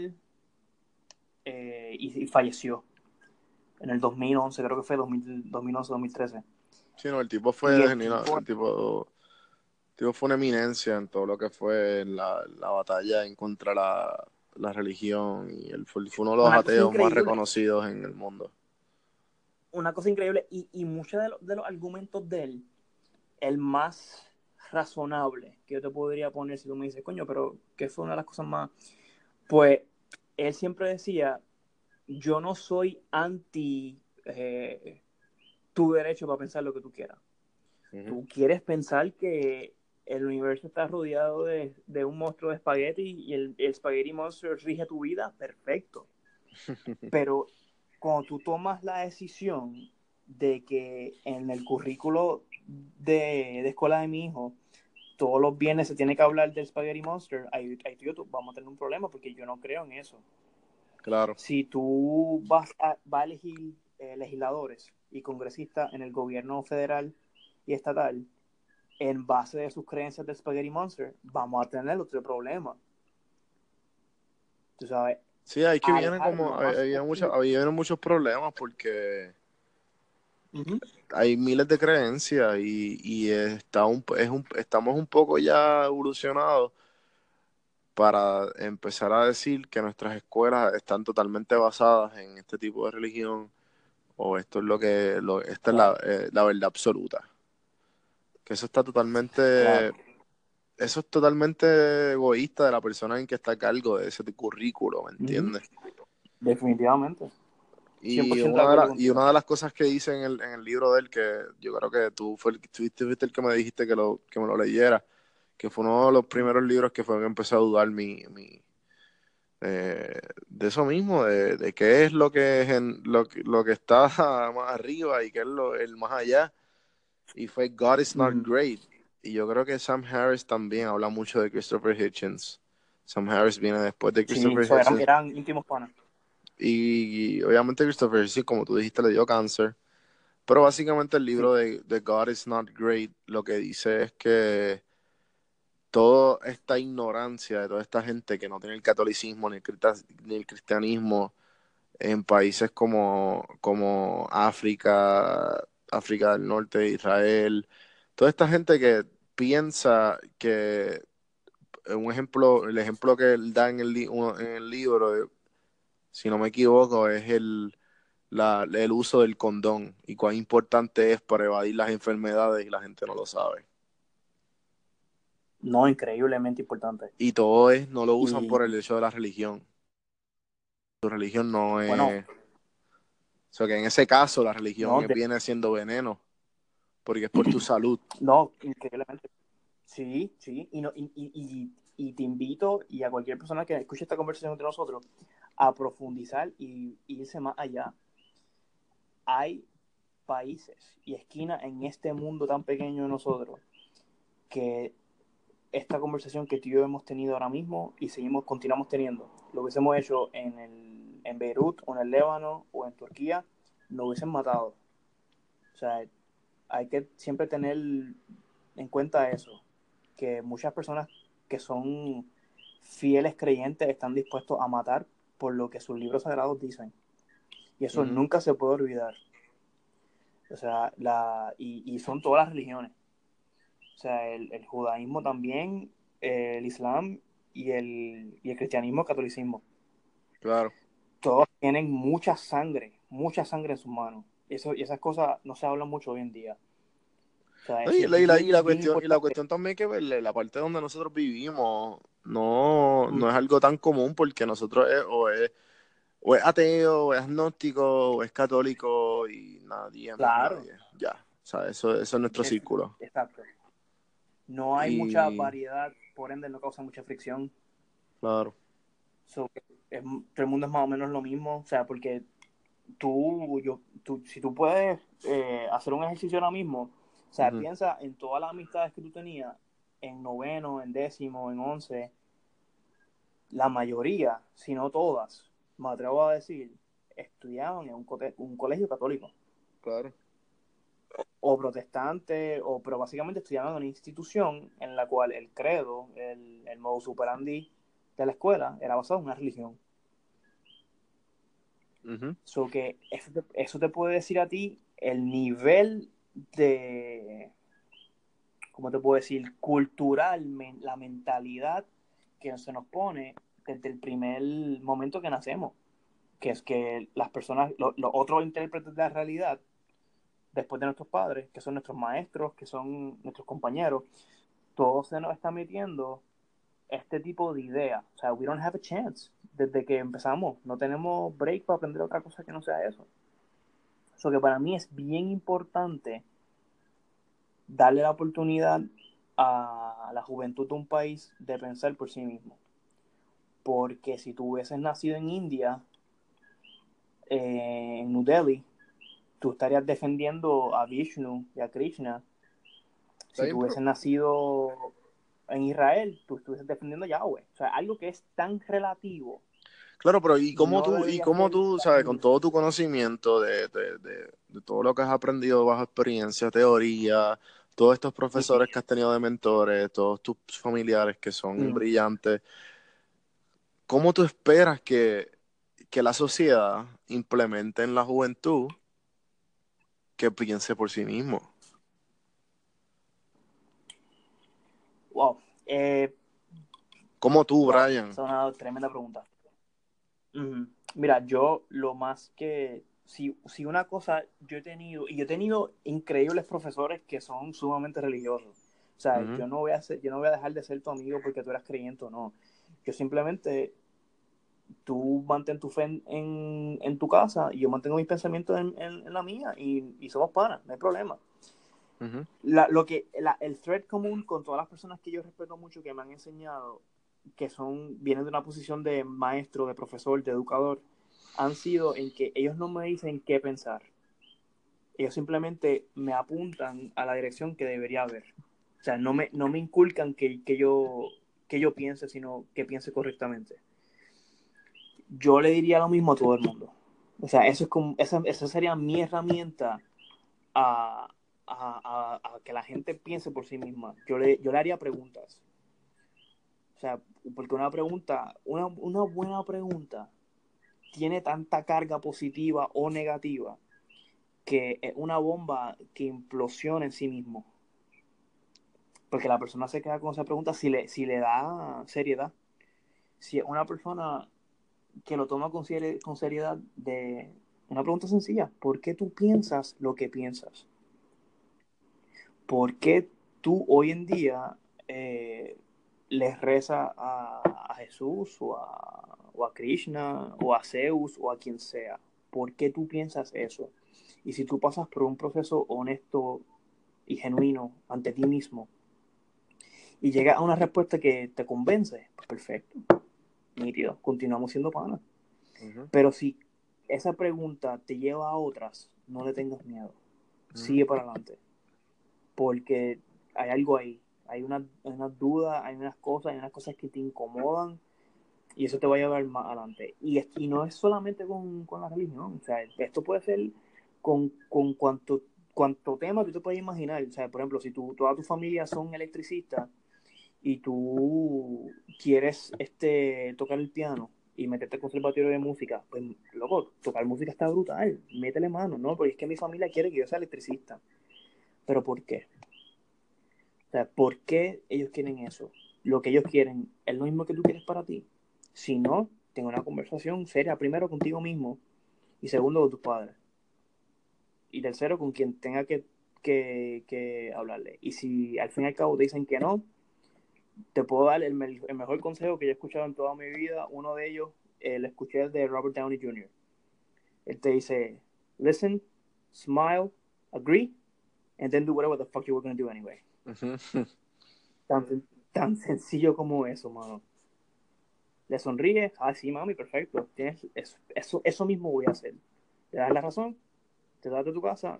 eh, y, falleció en el 2011, creo que fue 2011-2013. Sí, no, el tipo fue el tipo, fue una eminencia en todo lo que fue la, la batalla en contra la, la religión y él fue, uno de los ateos más reconocidos en el mundo. Una cosa increíble y, y muchos de, de los argumentos de él, el más razonable que yo te podría poner si tú me dices, coño, pero ¿qué fue una de las cosas más? Pues él siempre decía, yo no soy anti eh, tu derecho para pensar lo que tú quieras. Tú quieres pensar que el universo está rodeado de, un monstruo de espagueti y el, el Spaghetti Monster rige tu vida, perfecto. Pero cuando tú tomas la decisión de que en el currículo de, de escuela de mi hijo todos los viernes se tiene que hablar del Spaghetti Monster, ahí, ahí tú, vamos a tener un problema porque yo no creo en eso. Claro. Si tú vas a, a elegir eh, legisladores y congresistas en el gobierno federal y estatal en base de sus creencias del Spaghetti Monster, vamos a tener otro problema. Tú sabes. Sí, hay que vienen como, había, muchos, había muchos problemas porque hay miles de creencias y, está un, es un, estamos un poco ya evolucionados para empezar a decir que nuestras escuelas están totalmente basadas en este tipo de religión o esto es lo que lo, esta es la, eh, la, verdad absoluta. Que eso está totalmente eso es totalmente egoísta de la persona en que está a cargo de ese currículo ¿me entiendes? definitivamente y una, de y una, de las cosas que dice en el, en el libro de él, que yo creo que tú fue el, fuiste el que me dijiste que, lo, que me lo leyera, que fue uno de los primeros libros que fue que empecé a dudar mi, mi eh, de eso mismo, de, de, qué es lo que es en, lo, lo que está más arriba y qué es lo el más allá. Y fue God is not great. Y yo creo que Sam Harris también habla mucho de Christopher Hitchens. Sam Harris viene después de Christopher sí, Hitchens. Eran, eran íntimos panas. Y, obviamente Christopher, sí, como tú dijiste, le dio cáncer. Pero básicamente el libro de, God is Not Great lo que dice es que toda esta ignorancia de toda esta gente que no tiene el catolicismo ni el, cristianismo en países como, como África, África del Norte, Israel, toda esta gente que piensa que un ejemplo, el ejemplo que él da en el, en el libro si no me equivoco, es el, el uso del condón y cuán importante es para evadir las enfermedades y la gente no lo sabe. No, increíblemente importante. Y todo es, no lo usan por el hecho de la religión. Tu religión no es... o sea que en ese caso la religión viene siendo veneno, porque es por tu salud. No, increíblemente. Sí, sí, y, no, y, y, y, te invito y a cualquier persona que escuche esta conversación entre nosotros a profundizar y, irse más allá. Hay países y esquinas en este mundo tan pequeño de nosotros que esta conversación que tú y yo hemos tenido ahora mismo y seguimos, continuamos teniendo, lo hubiésemos hecho en, el, en Beirut o en el Líbano o en Turquía, nos hubiesen matado. O sea, hay que siempre tener en cuenta eso, que muchas personas que son fieles creyentes están dispuestos a matar por lo que sus libros sagrados dicen. Y eso nunca se puede olvidar. O sea, la, y, son todas las religiones. O sea, el, judaísmo también, el islam y el, y el cristianismo, el catolicismo. Claro. Todos tienen mucha sangre, mucha sangre en sus manos. Eso, y esas cosas no se hablan mucho hoy en día. Y, la, cuestión, también que la parte donde nosotros vivimos no, no es algo tan común porque nosotros o, es, o es ateo, o es agnóstico, o es católico y nadie. Claro. Ya, o sea, eso, eso es nuestro círculo. Exacto. No hay mucha variedad, por ende no causa mucha fricción. Claro. todo el mundo es más o menos lo mismo, o sea, porque tú, yo, tú, si tú puedes eh, hacer un ejercicio ahora mismo, o sea, piensa en todas las amistades que tú tenías en noveno, en décimo, en once, la mayoría, si no todas, me atrevo a decir, estudiaban en un, un colegio católico. Claro. O protestante, o, pero básicamente estudiaban en una institución en la cual el credo, el, el modo superandi de la escuela era basado en una religión. Uh que eso eso te puede decir a ti el nivel de, ¿cómo te puedo decir? Cultural, la mentalidad que se nos pone desde el primer momento que nacemos, que es que las personas, los otros intérpretes de la realidad, después de nuestros padres, que son nuestros maestros, que son nuestros compañeros, todos se nos está metiendo este tipo de idea. O sea, we don't have a chance. Desde que empezamos, no tenemos break para aprender otra cosa que no sea eso. Eso que para mí es bien importante darle la oportunidad a la juventud de un país de pensar por sí mismo. Porque si tú hubieses nacido en India, eh, en New Delhi, tú estarías defendiendo a Vishnu y a Krishna. Si tú hubieses nacido en Israel, tú estuvieses defendiendo a Yahweh. O sea, algo que es tan relativo. Claro, pero ¿y cómo tú, y cómo tú, sabes, con todo tu conocimiento de, de, de, todo lo que has aprendido bajo experiencia, teoría, todos estos profesores que has tenido de mentores, todos tus familiares que son mm. brillantes, ¿cómo tú esperas que, que la sociedad implemente en la juventud que piense por sí mismo? Wow. Eh, ¿Cómo tú, Brian? Es una tremenda pregunta. Mira, yo lo más que si, si una cosa yo he tenido, y yo he tenido increíbles profesores que son sumamente religiosos. O sea, yo, no voy a ser, yo no voy a dejar de ser tu amigo porque tú eras creyente o no. Yo simplemente, tú mantén tu fe en, en, tu casa y yo mantengo mis pensamientos en, en, la mía y, y, somos panas, no hay problema. la, lo que, la, el thread común con todas las personas que yo respeto mucho que me han enseñado que son vienen de una posición de maestro, de profesor, de educador, han sido en que ellos no me dicen qué pensar. Ellos simplemente me apuntan a la dirección que debería haber. O sea, no me, no me inculcan que, que, yo, que yo piense, sino que piense correctamente. Yo le diría lo mismo a todo el mundo. O sea, eso es como, esa, esa sería mi herramienta a, a, a, que la gente piense por sí misma. Yo le, yo le haría preguntas. O sea, porque una pregunta, una, una buena pregunta tiene tanta carga positiva o negativa que es una bomba que implosiona en sí mismo. Porque la persona se queda con esa pregunta si le, si le da seriedad. Si es una persona que lo toma con, con seriedad de una pregunta sencilla, ¿por qué tú piensas lo que piensas? ¿Por qué tú hoy en día eh, les reza a, a Jesús o a o a Krishna o a Zeus o a quien sea. ¿Por qué tú piensas eso? Y si tú pasas por un proceso honesto y genuino ante ti mismo y llegas a una respuesta que te convence, pues perfecto, nítido, continuamos siendo panas. Pero si esa pregunta te lleva a otras, no le tengas miedo. Sigue para adelante. Porque hay algo ahí. Hay una, unas dudas, hay unas cosas, hay unas cosas que te incomodan y eso te va a llevar más adelante. Y, y no es solamente con, con, la religión, o sea, esto puede ser con, con cuanto, cuanto tema tú te puedes imaginar. O sea, por ejemplo, si tú, toda tu familia son electricistas y tú quieres este, tocar el piano y meterte con conservatorio de música, pues, loco, tocar música está brutal, métele mano, ¿no? Porque es que mi familia quiere que yo sea electricista. ¿Pero por qué? O sea, ¿por qué ellos quieren eso? Lo que ellos quieren es lo mismo que tú quieres para ti. Si no, tengo una conversación seria, primero contigo mismo y segundo con tus padres. Y tercero, con quien tenga que, que, hablarle. Y si al fin y al cabo te dicen que no, te puedo dar el, mejor consejo que yo he escuchado en toda mi vida. Uno de ellos, eh, lo escuché de Robert Downey Jr. Él te dice, listen, smile, agree, and then do whatever the fuck you were going to do anyway. tan, tan sencillo como eso, mano le sonríe, ah, sí, mami, perfecto, tienes eso, eso, mismo voy a hacer. Te das la razón, te das de tu casa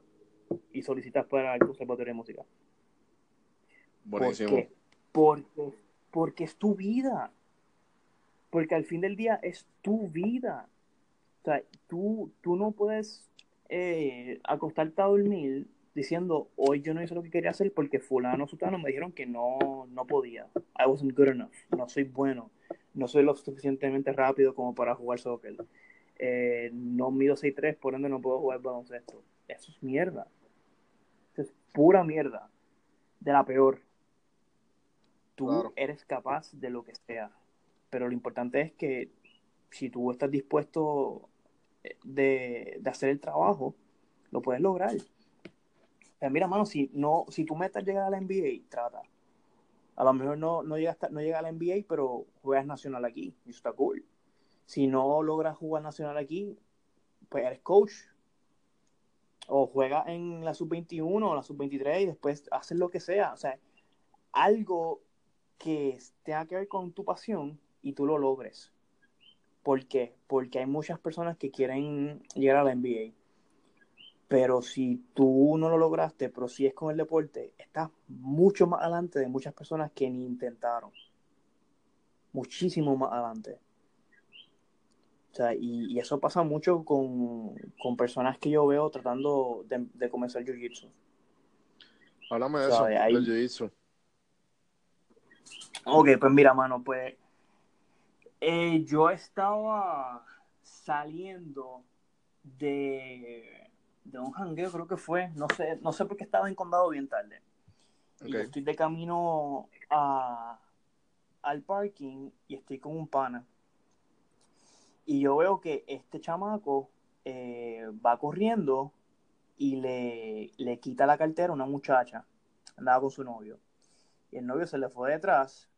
y solicitas para el conservatorio de música. Buenísimo. ¿Por Porque, porque es tu vida. Porque al fin del día es tu vida. O sea, tú, tú no puedes eh, acostarte a dormir diciendo, hoy yo no hice lo que quería hacer porque fulano o sutano me dijeron que no, no podía. I wasn't good enough. No soy bueno no soy lo suficientemente rápido como para jugar soccer. Eh, no mido 6'3, por ende no puedo jugar baloncesto. Eso es mierda. Eso es pura mierda. De la peor. Tú eres capaz de lo que sea. Pero lo importante es que si tú estás dispuesto eh, de, hacer el trabajo, lo puedes lograr. Mira, mano, si, no, si tú metas llegar a la NBA, trata a lo mejor no, no, llega no llega a la NBA, pero juegas nacional aquí. Y eso está cool. Si no logras jugar nacional aquí, pues eres coach. O juegas en la sub-21 o la sub-23 y después haces lo que sea. O sea, algo que tenga que ver con tu pasión y tú lo logres. ¿Por qué? Porque hay muchas personas que quieren llegar a la NBA. Pero si tú no lo lograste, pero si es con el deporte, estás mucho más adelante de muchas personas que ni intentaron. Muchísimo más adelante. O sea, y, eso pasa mucho con, personas que yo veo tratando de, comenzar Jiu-Jitsu. Háblame de eso, del Jiu-Jitsu. Ok, pues mira, mano, pues eh, yo estaba saliendo de, de un jangueo, creo que fue, no sé, no sé por qué estaba en condado bien tarde. Y estoy de camino a, al parking y estoy con un pana. Y yo veo que este chamaco eh, va corriendo y le, le quita la cartera a una muchacha. Andaba con su novio. Y el novio se le fue detrás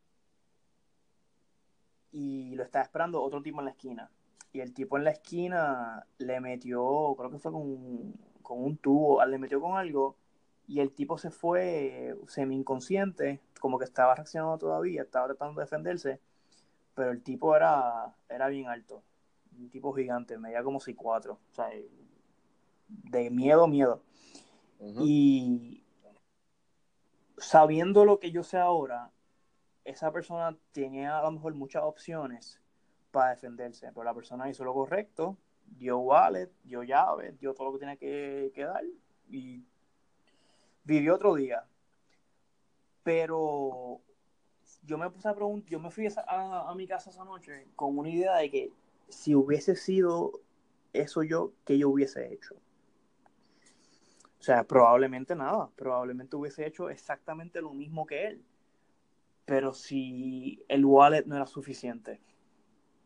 y lo estaba esperando otro tipo en la esquina. Y el tipo en la esquina le metió, creo que fue con, con un tubo, le metió con algo y el tipo se fue semi inconsciente, como que estaba reaccionando todavía, estaba tratando de defenderse, pero el tipo era, era bien alto un tipo gigante, medía como 6'4, o sea, de miedo, miedo. Y sabiendo lo que yo sé ahora, esa persona tenía a lo mejor muchas opciones para defenderse, pero la persona hizo lo correcto, dio wallet, dio llave, dio todo lo que tenía que, dar y vivió otro día. Pero yo me puse a preguntar, yo me fui a, mi casa esa noche con una idea de que si hubiese sido eso yo, que yo hubiese hecho? O sea, probablemente nada, probablemente hubiese hecho exactamente lo mismo que él. Pero si el wallet no era suficiente,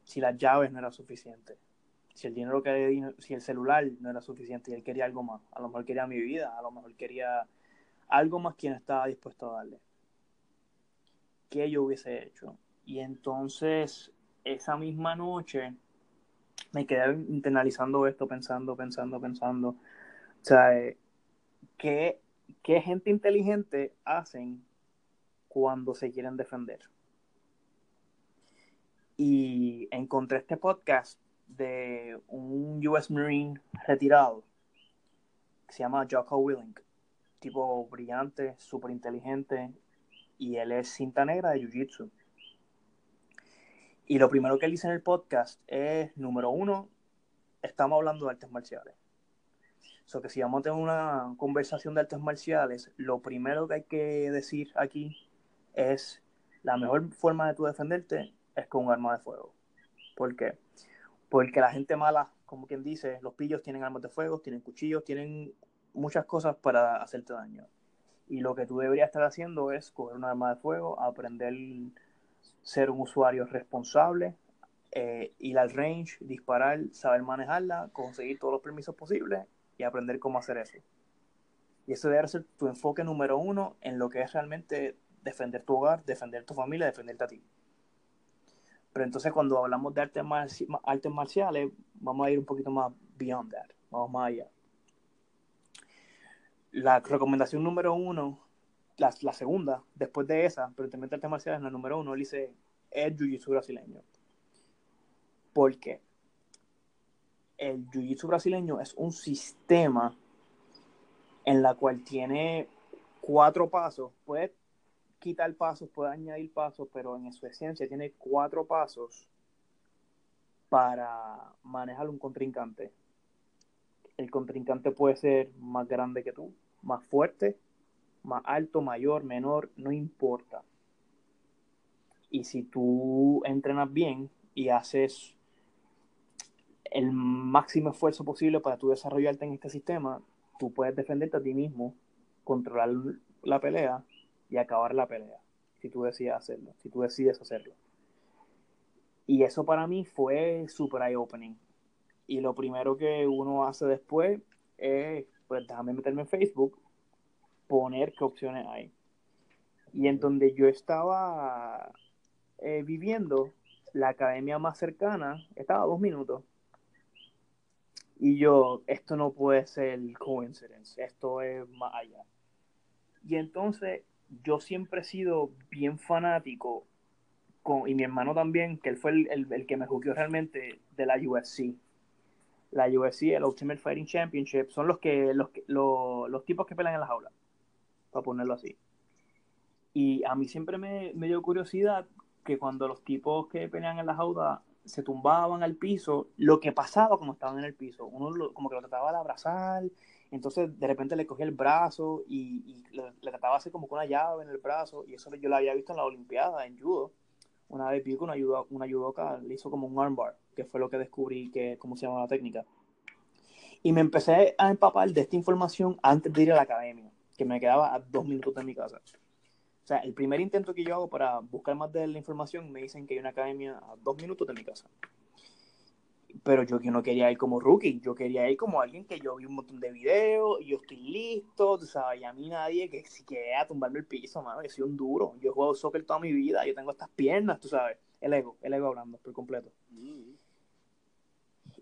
si las llaves no eran suficientes, si el dinero que si el celular no era suficiente y él quería algo más, a lo mejor quería mi vida, a lo mejor quería algo más quien estaba dispuesto a darle. ¿Qué yo hubiese hecho? Y entonces, esa misma noche, me quedé internalizando esto, pensando, pensando, pensando. O sea, eh, ¿qué, gente inteligente hacen cuando se quieren defender? Y encontré este podcast de un US Marine retirado que se llama Jocko Willink. Tipo brillante, súper inteligente. Y él es cinta negra de Jiu Jitsu. Y lo primero que él dice en el podcast es, número uno, estamos hablando de artes marciales. O sea, que si vamos a tener una conversación de artes marciales, lo primero que hay que decir aquí es la mejor forma de tú defenderte es con un arma de fuego. ¿Por qué? Porque la gente mala, como quien dice, los pillos tienen armas de fuego, tienen cuchillos, tienen muchas cosas para hacerte daño. Y lo que tú deberías estar haciendo es coger un arma de fuego, aprender ser un usuario responsable, eh, ir al range, disparar, saber manejarla, conseguir todos los permisos posibles y aprender cómo hacer eso. Y eso debe ser tu enfoque número uno en lo que es realmente defender tu hogar, defender tu familia, defenderte a ti. Pero entonces cuando hablamos de artes, marciales, vamos a ir un poquito más beyond that, vamos más allá. La recomendación número uno la, la, segunda, después de esa, pero también artes marciales, la número uno, él dice, es jiu-jitsu brasileño. ¿Por qué? El jiu-jitsu brasileño es un sistema en la cual tiene cuatro pasos, puede quitar pasos, puede añadir pasos, pero en su esencia tiene cuatro pasos para manejar un contrincante. El contrincante puede ser más grande que tú, más fuerte, más alto, mayor, menor, no importa. Y si tú entrenas bien y haces el máximo esfuerzo posible para tú desarrollarte en este sistema, tú puedes defenderte a ti mismo, controlar la pelea y acabar la pelea, si tú decides hacerlo, si tú decides hacerlo. Y eso para mí fue super eye-opening. Y lo primero que uno hace después es, pues déjame meterme en Facebook poner qué opciones hay. Y en donde yo estaba eh, viviendo, la academia más cercana estaba a dos minutos. Y yo, esto no puede ser coincidence, esto es más allá. Y entonces yo siempre he sido bien fanático, con, y mi hermano también, que él fue el, el, que me jugó realmente de la UFC. La UFC, el Ultimate Fighting Championship, son los que los, los, los tipos que pelean en las aulas, para ponerlo así. Y a mí siempre me, me, dio curiosidad que cuando los tipos que pelean en las aulas se tumbaban al piso, lo que pasaba cuando estaban en el piso. Uno como que lo trataba de abrazar entonces, de repente le cogí el brazo y, le, trataba de hacer como con una llave en el brazo. Y eso yo lo había visto en la Olimpiada, en judo. Una vez vi que una, judo, una judoka le hizo como un armbar, que fue lo que descubrí que, cómo se llama la técnica. Y me empecé a empapar de esta información antes de ir a la academia, que me quedaba a dos minutos de mi casa. O sea, el primer intento que yo hago para buscar más de la información, me dicen que hay una academia a dos minutos de mi casa pero yo que no quería ir como rookie, yo quería ir como alguien que yo vi un montón de videos y yo estoy listo, tú sabes, y a mí nadie que si quiera tumbarme el piso, mano, yo soy un duro, yo he jugado soccer toda mi vida, yo tengo estas piernas, tú sabes, el ego, el ego hablando por completo.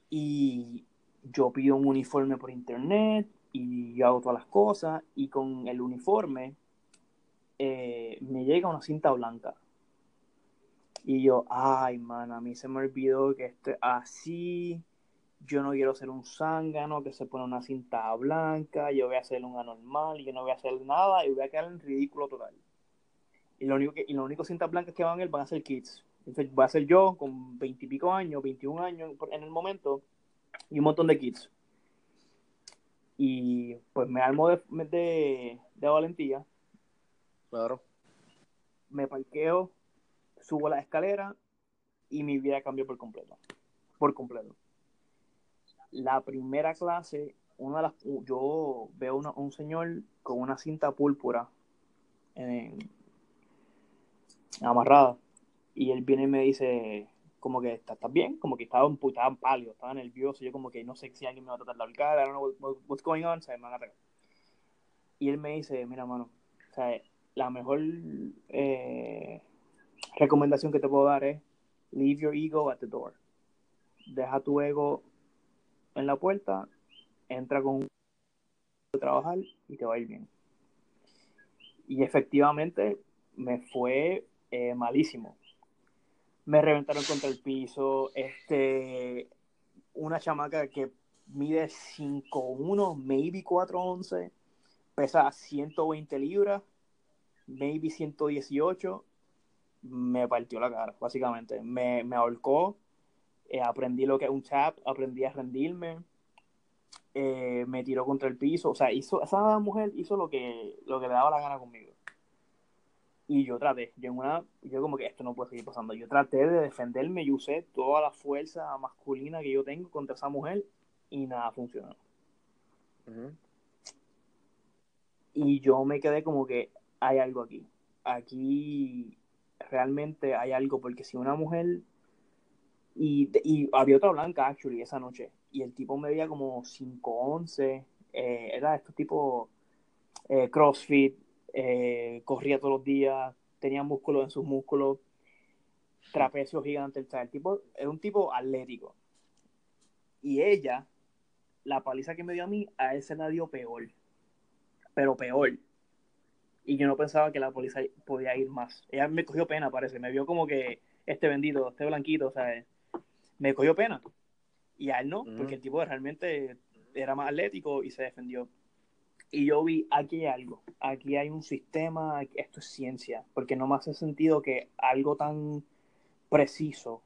Y yo pido un uniforme por internet y yo hago todas las cosas y con el uniforme eh, me llega una cinta blanca y yo, ay, man, a mí se me olvidó que esto así. Yo no quiero ser un zángano que se pone una cinta blanca. Yo voy a ser un anormal. Yo no voy a hacer nada y voy a quedar en ridículo total. Y lo único que, y lo único cintas blancas que van a van a ser kids. Entonces voy a ser yo con veintipico años, 21 años en el momento y un montón de kids. Y pues me armo de, de valentía. Claro. Me parqueo subo la escalera y mi vida cambió por completo. Por completo. La primera clase, una de las, yo veo un señor con una cinta púrpura amarrada y él viene y me dice como que estás bien, como que estaba, estaba pálido, estaba nervioso, yo como que no sé si alguien me va a tratar de ahorcar, I don't know what's going on, me van a Y él me dice, mira mano, o sea, la mejor eh, recomendación que te puedo dar es leave your ego at the door. Deja tu ego en la puerta, entra con trabajar y te va a ir bien. Y efectivamente me fue eh, malísimo. Me reventaron contra el piso. Este, una chamaca que mide 5'1, maybe 4'11, pesa 120 libras, maybe 118 me partió la cara, básicamente. Me, me ahorcó, eh, aprendí lo que es un tap, aprendí a rendirme, eh, me tiró contra el piso, o sea, hizo, esa mujer hizo lo que, lo que le daba la gana conmigo. Y yo traté, yo en una, yo como que esto no puede seguir pasando. Yo traté de defenderme y usé toda la fuerza masculina que yo tengo contra esa mujer y nada funcionó. Y yo me quedé como que hay algo aquí. Aquí realmente hay algo, porque si una mujer, y, y había otra blanca, actually, esa noche, y el tipo medía como 5'11, eh, era estos tipos eh, CrossFit, eh, corría todos los días, tenía músculos en sus músculos, trapecio gigante, el, el tipo era un tipo atlético. Y ella, la paliza que me dio a mí, a él se la dio peor, pero peor y yo no pensaba que la policía podía ir más. Ella me cogió pena, parece, me vio como que este bendito, este blanquito, o sea, me cogió pena. Y a él no, porque el tipo realmente era más atlético y se defendió. Y yo vi, aquí hay algo, aquí hay un sistema, esto es ciencia, porque no me hace sentido que algo tan preciso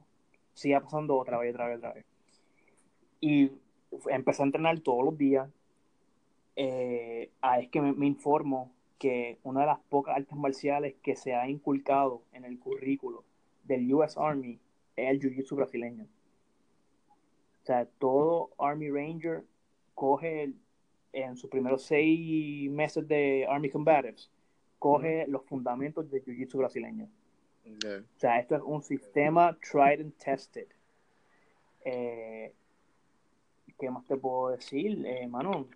siga pasando otra vez, otra vez, otra vez. Y empecé a entrenar todos los días. Eh, es que me informo que una de las pocas artes marciales que se ha inculcado en el currículo del US Army es el Jiu-Jitsu brasileño. O sea, todo Army Ranger coge en sus primeros seis meses de Army Combatives, coge los fundamentos del Jiu-Jitsu brasileño. O sea, esto es un sistema tried and tested. Eh, ¿Qué más te puedo decir, eh, mano?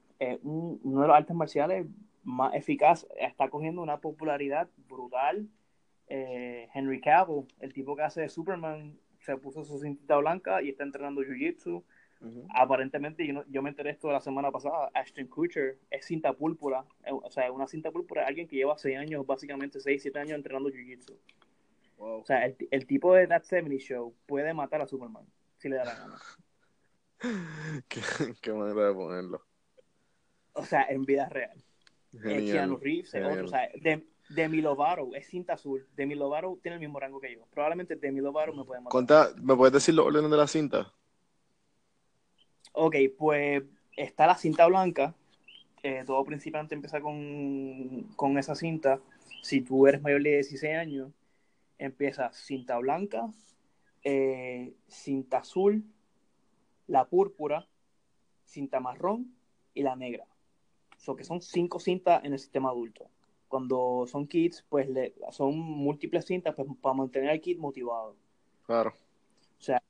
uno de los artes marciales más eficaz, está cogiendo una popularidad brutal. Eh, Henry Cavill, el tipo que hace de Superman, se puso su cintita blanca y está entrenando Jiu-Jitsu. Aparentemente, yo, yo, me enteré esto la semana pasada, Ashton Kutcher es cinta púrpura, eh, o sea, una cinta púrpura, alguien que lleva 6 años, básicamente 6, 7 años entrenando Jiu-Jitsu. O sea, el, el, tipo de That 70 Show puede matar a Superman, si le da la gana. qué, qué manera de ponerlo. O sea, en vida real. Genial, Keanu Reeves es otro, o sea, de, Demi Lovato es cinta azul. Demi Lovato tiene el mismo rango que yo. Probablemente Demi Lovato me puede matar. ¿Me puedes decir los órdenes de la cinta? Ok, pues está la cinta blanca. todo principiante empieza con, con esa cinta. Si tú eres mayor de 16 años, empieza cinta blanca, eh, cinta azul, la púrpura, cinta marrón y la negra. So que son cinco cintas en el sistema adulto cuando son kits, pues le, son múltiples cintas pues, para mantener al kit motivado. Claro. O sea,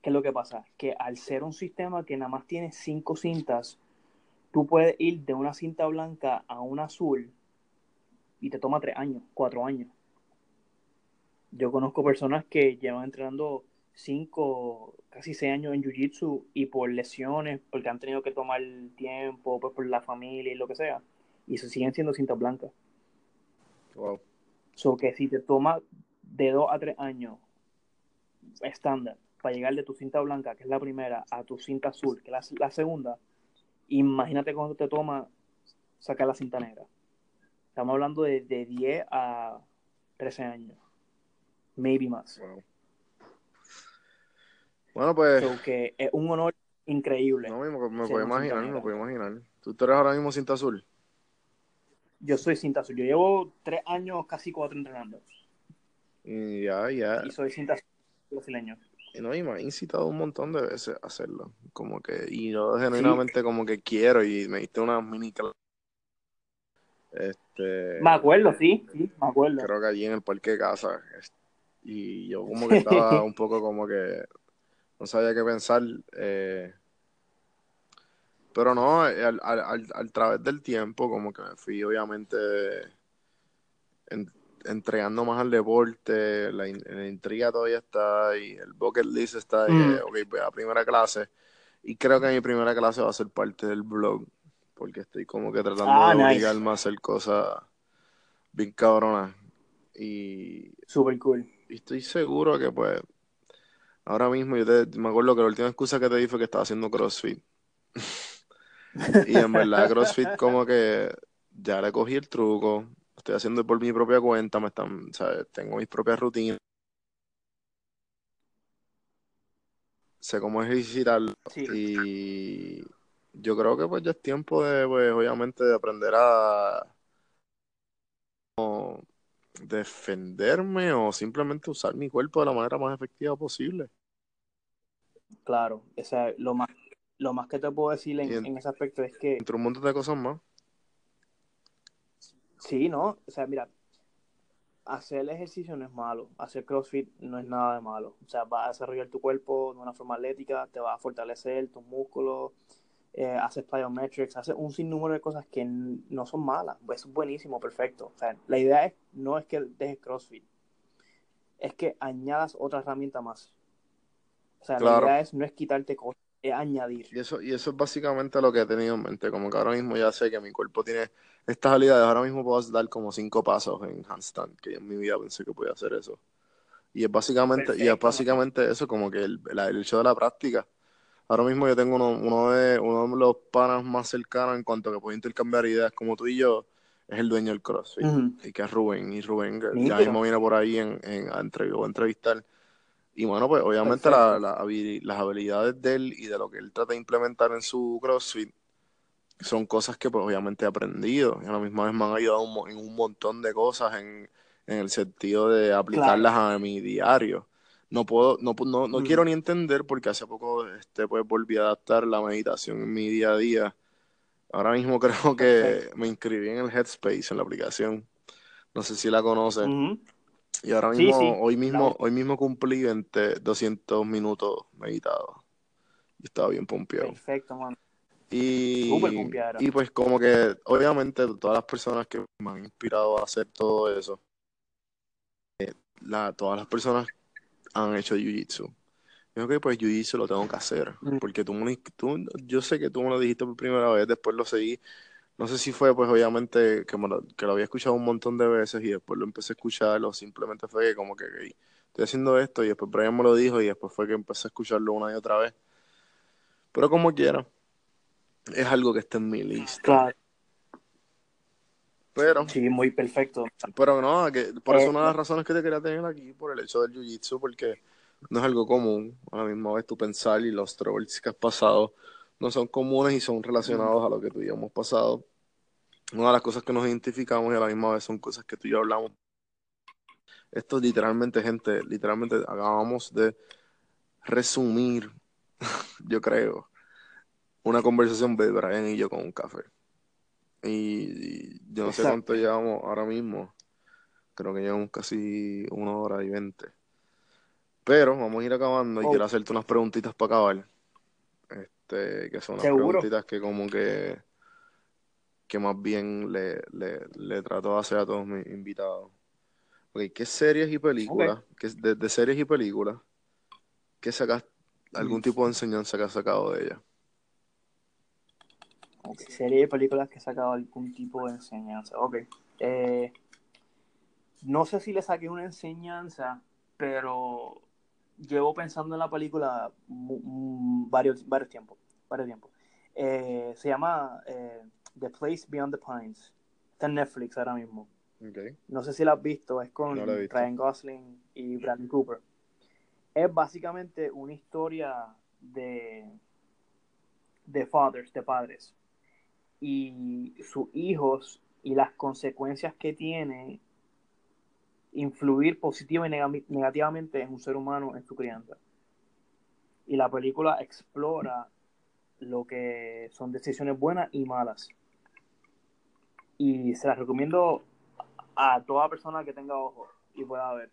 ¿qué es lo que pasa? Que al ser un sistema que nada más tiene cinco cintas, tú puedes ir de una cinta blanca a una azul y te toma tres años, cuatro años. Yo conozco personas que llevan entrenando cinco, casi seis años en Jiu-Jitsu y por lesiones, porque han tenido que tomar tiempo, pues por la familia y lo que sea, y se siguen siendo cintas blancas. Wow. So que si te toma de dos a tres años estándar para llegar de tu cinta blanca, que es la primera, a tu cinta azul, que es la, segunda, imagínate cuando te toma sacar la cinta negra. Estamos hablando de, de 10 a 13 años. Maybe más. Wow. Bueno, pues. So que es un honor increíble. No, me, me puedo imaginar, me puedo imaginar. ¿Tú eres ahora mismo cinta azul? Yo soy cinta azul. Yo llevo tres años, casi cuatro entrenando. Y ya, ya. Y soy cinta azul brasileño. Y no, y me ha incitado un montón de veces a hacerlo. Como que, y yo genuinamente como que quiero y me diste una mini este, me acuerdo, sí, sí, me acuerdo. Creo que allí en el parque de casa. Y yo como que estaba un poco como que no sabía qué pensar. Eh, pero no, al, al, al, través del tiempo, como que me fui obviamente entregando más al deporte, la, intriga todavía está y el bucket list está ahí, mm. ok, voy a primera clase. Y creo que mi primera clase va a ser parte del blog, porque estoy como que tratando ah, de obligarme a hacer cosas bien cabronas. Y. Super cool. Y estoy seguro que, pues, ahora mismo, yo me acuerdo que la última excusa que te di fue que estaba haciendo CrossFit. Y en verdad CrossFit como que ya le cogí el truco, estoy haciendo por mi propia cuenta, me están, ¿sabes? tengo mis propias rutinas. Sé cómo ejercitarlo y yo creo que pues ya es tiempo de, pues obviamente, de aprender a defenderme o simplemente usar mi cuerpo de la manera más efectiva posible. Claro, esa es lo más lo más que te puedo decir en, ese aspecto es que... Entre un montón de cosas más. Sí, ¿no? O sea, mira, hacer el ejercicio no es malo, hacer CrossFit no es nada de malo. O sea, va a desarrollar tu cuerpo de una forma atlética, te va a fortalecer tus músculos, eh, haces plyometrics, haces un sinnúmero de cosas que no son malas. Pues es buenísimo, perfecto. O sea, la idea es, no es que dejes CrossFit, es que añadas otra herramienta más. O sea, la idea es no es quitarte cosas añadir. Y eso, y eso es básicamente lo que he tenido en mente, como que ahora mismo ya sé que mi cuerpo tiene estas habilidades, ahora mismo puedo dar como cinco pasos en handstand, que en mi vida pensé que podía hacer eso. Y es básicamente, y es básicamente eso, como que el, el, hecho de la práctica. Ahora mismo yo tengo uno, uno, de, uno de los panas más cercanos en cuanto a que puedo intercambiar ideas como tú y yo, es el dueño del CrossFit, y que es Rubén, y Rubén ya mismo viene por ahí en, en, a, entrevistar y bueno, pues obviamente la, las habilidades de él y de lo que él trata de implementar en su CrossFit son cosas que pues obviamente he aprendido. Y a la misma vez me han ayudado en un montón de cosas en, el sentido de aplicarlas a mi diario. No puedo, no, no, no quiero ni entender porque hace poco este pues volví a adaptar la meditación en mi día a día. Ahora mismo creo que me inscribí en el Headspace, en la aplicación. No sé si la conocen. Y ahora mismo, hoy mismo, hoy mismo cumplí 200 minutos meditados. Y estaba bien pompeado. Perfecto, man. Y, y pues como que obviamente todas las personas que me han inspirado a hacer todo eso, eh, la, todas las personas han hecho jiu-jitsu. Y ok, pues yo hice lo tengo que hacer. Mm. Porque tú, tú, yo sé que tú me lo dijiste por primera vez, después lo seguí. No sé si fue, pues obviamente, que, me lo, que lo había escuchado un montón de veces y después lo empecé a escuchar, o simplemente fue que como que ok, estoy haciendo esto y después Brian me lo dijo y después fue que empecé a escucharlo una y otra vez. Pero como quiera, es algo que está en mi lista. Claro, Pero, sí, muy perfecto. pero no, que por eso Eh, una de las razones que te quería tener aquí, por el hecho del jiu-jitsu, porque no es algo común. A la misma vez tú pensar y los troubles que has pasado no son comunes y son relacionados a lo que tú y yo hemos pasado. Una de las cosas que nos identificamos y a la misma vez son cosas que tú y yo hablamos. Esto es literalmente, gente, literalmente acabamos de resumir, yo creo, una conversación de Brian y yo con un café. Y, yo no sé cuánto llevamos ahora mismo. Creo que llevamos casi una hora y veinte. Pero vamos a ir acabando y Oh. quiero hacerte unas preguntitas para acabar. Este, que son unas Seguro. preguntitas que como que, que más bien le, le, le trato de hacer a todos mis invitados. Ok, ¿qué series y películas, de, de series y películas, qué sacas, algún tipo de enseñanza que has sacado de ellas? Ok, Serie de películas que he sacado algún tipo de enseñanza. Ok. Eh, no sé si le saqué una enseñanza, pero llevo pensando en la película mu- varios, varios tiempos. Varios tiempos. Eh, se llama eh, The Place Beyond the Pines. Está en Netflix ahora mismo. Okay. No sé si la has visto. Es con No visto. Ryan Gosling y Bradley Cooper. Es básicamente una historia de, de fathers, de padres. Y sus hijos y las consecuencias que tiene influir positiva y nega- negativamente en un ser humano en su crianza. Y la película explora lo que son decisiones buenas y malas. Y se las recomiendo a toda persona que tenga ojos y pueda ver.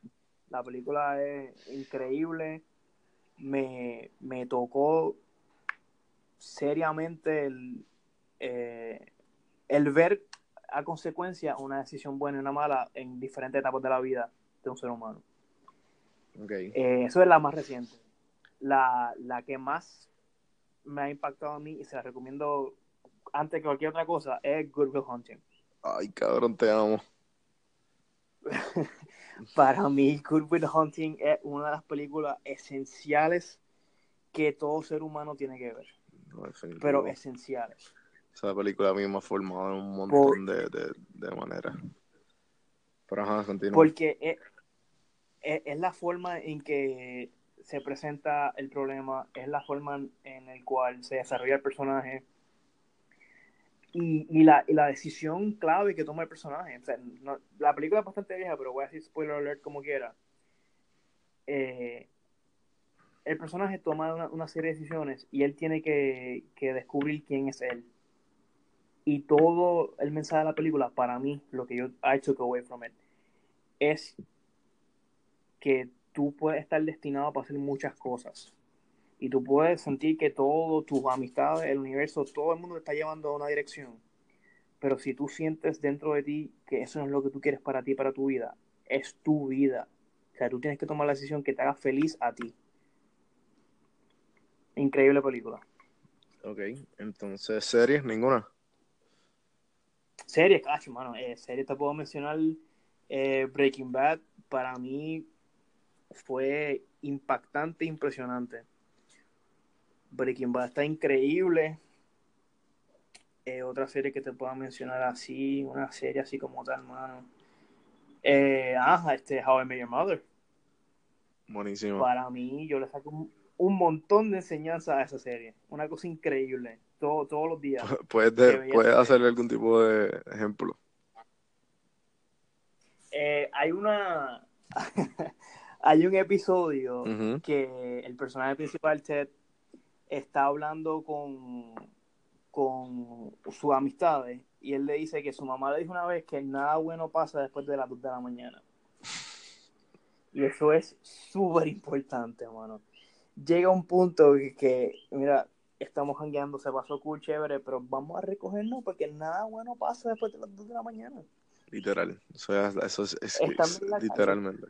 La película es increíble. Me, me tocó seriamente el, eh, el ver a consecuencia una decisión buena y una mala en diferentes etapas de la vida de un ser humano. Okay. Eh, eso es la más reciente. La, la que más me ha impactado a mí y se la recomiendo antes que cualquier otra cosa es Good Will Hunting. Ay, cabrón, te amo. Para mí, Good Will Hunting es una de las películas esenciales que todo ser humano tiene que ver, No, pero esenciales. Esa película a mí me ha formado en un montón de, de, de maneras. Pero ajá, continúa. Porque es, es- es la forma en que se presenta el problema, es la forma en, en el cual se desarrolla el personaje y, y la, y la decisión clave que toma el personaje. O sea, no- la película es bastante vieja, pero voy a decir spoiler alert como quiera. Eh, el personaje toma una, una serie de decisiones y él tiene que, que descubrir quién es él. Y todo el mensaje de la película, para mí, lo que yo I took away from it, es que tú puedes estar destinado para hacer muchas cosas. Y tú puedes sentir que todo, tus amistades, el universo, todo el mundo te está llevando a una dirección. Pero si tú sientes dentro de ti que eso no es lo que tú quieres para ti, para tu vida, es tu vida. O sea, tú tienes que tomar la decisión que te haga feliz a ti. Increíble película. Ok, entonces, ¿series? Ninguna. Series, cacho, mano. Eh, series te puedo mencionar eh, Breaking Bad. Para mí fue impactante, impresionante. Breaking Bad está increíble. Eh, otra serie que te puedo mencionar así, una serie así como tal, mano. Eh, ah, este, How I Met Your Mother. Buenísimo. Para mí, yo le saco un, un montón de enseñanza a esa serie. Una cosa increíble. Todo, todos los días. ¿Puedes, de- puedes hacerle algún tipo de ejemplo? Eh, hay una. hay un episodio que el personaje principal, Ted, está hablando con, con sus amistades y él le dice que su mamá le dijo una vez que nada bueno pasa después de las 2 de la mañana. Y eso es súper importante, mano. Llega un punto que, que, mira, estamos jangueando, se pasó cool, chévere, pero vamos a recogernos porque nada bueno pasa después de las 2 de la mañana. Literal. Eso es, es- Estando es calle. literalmente.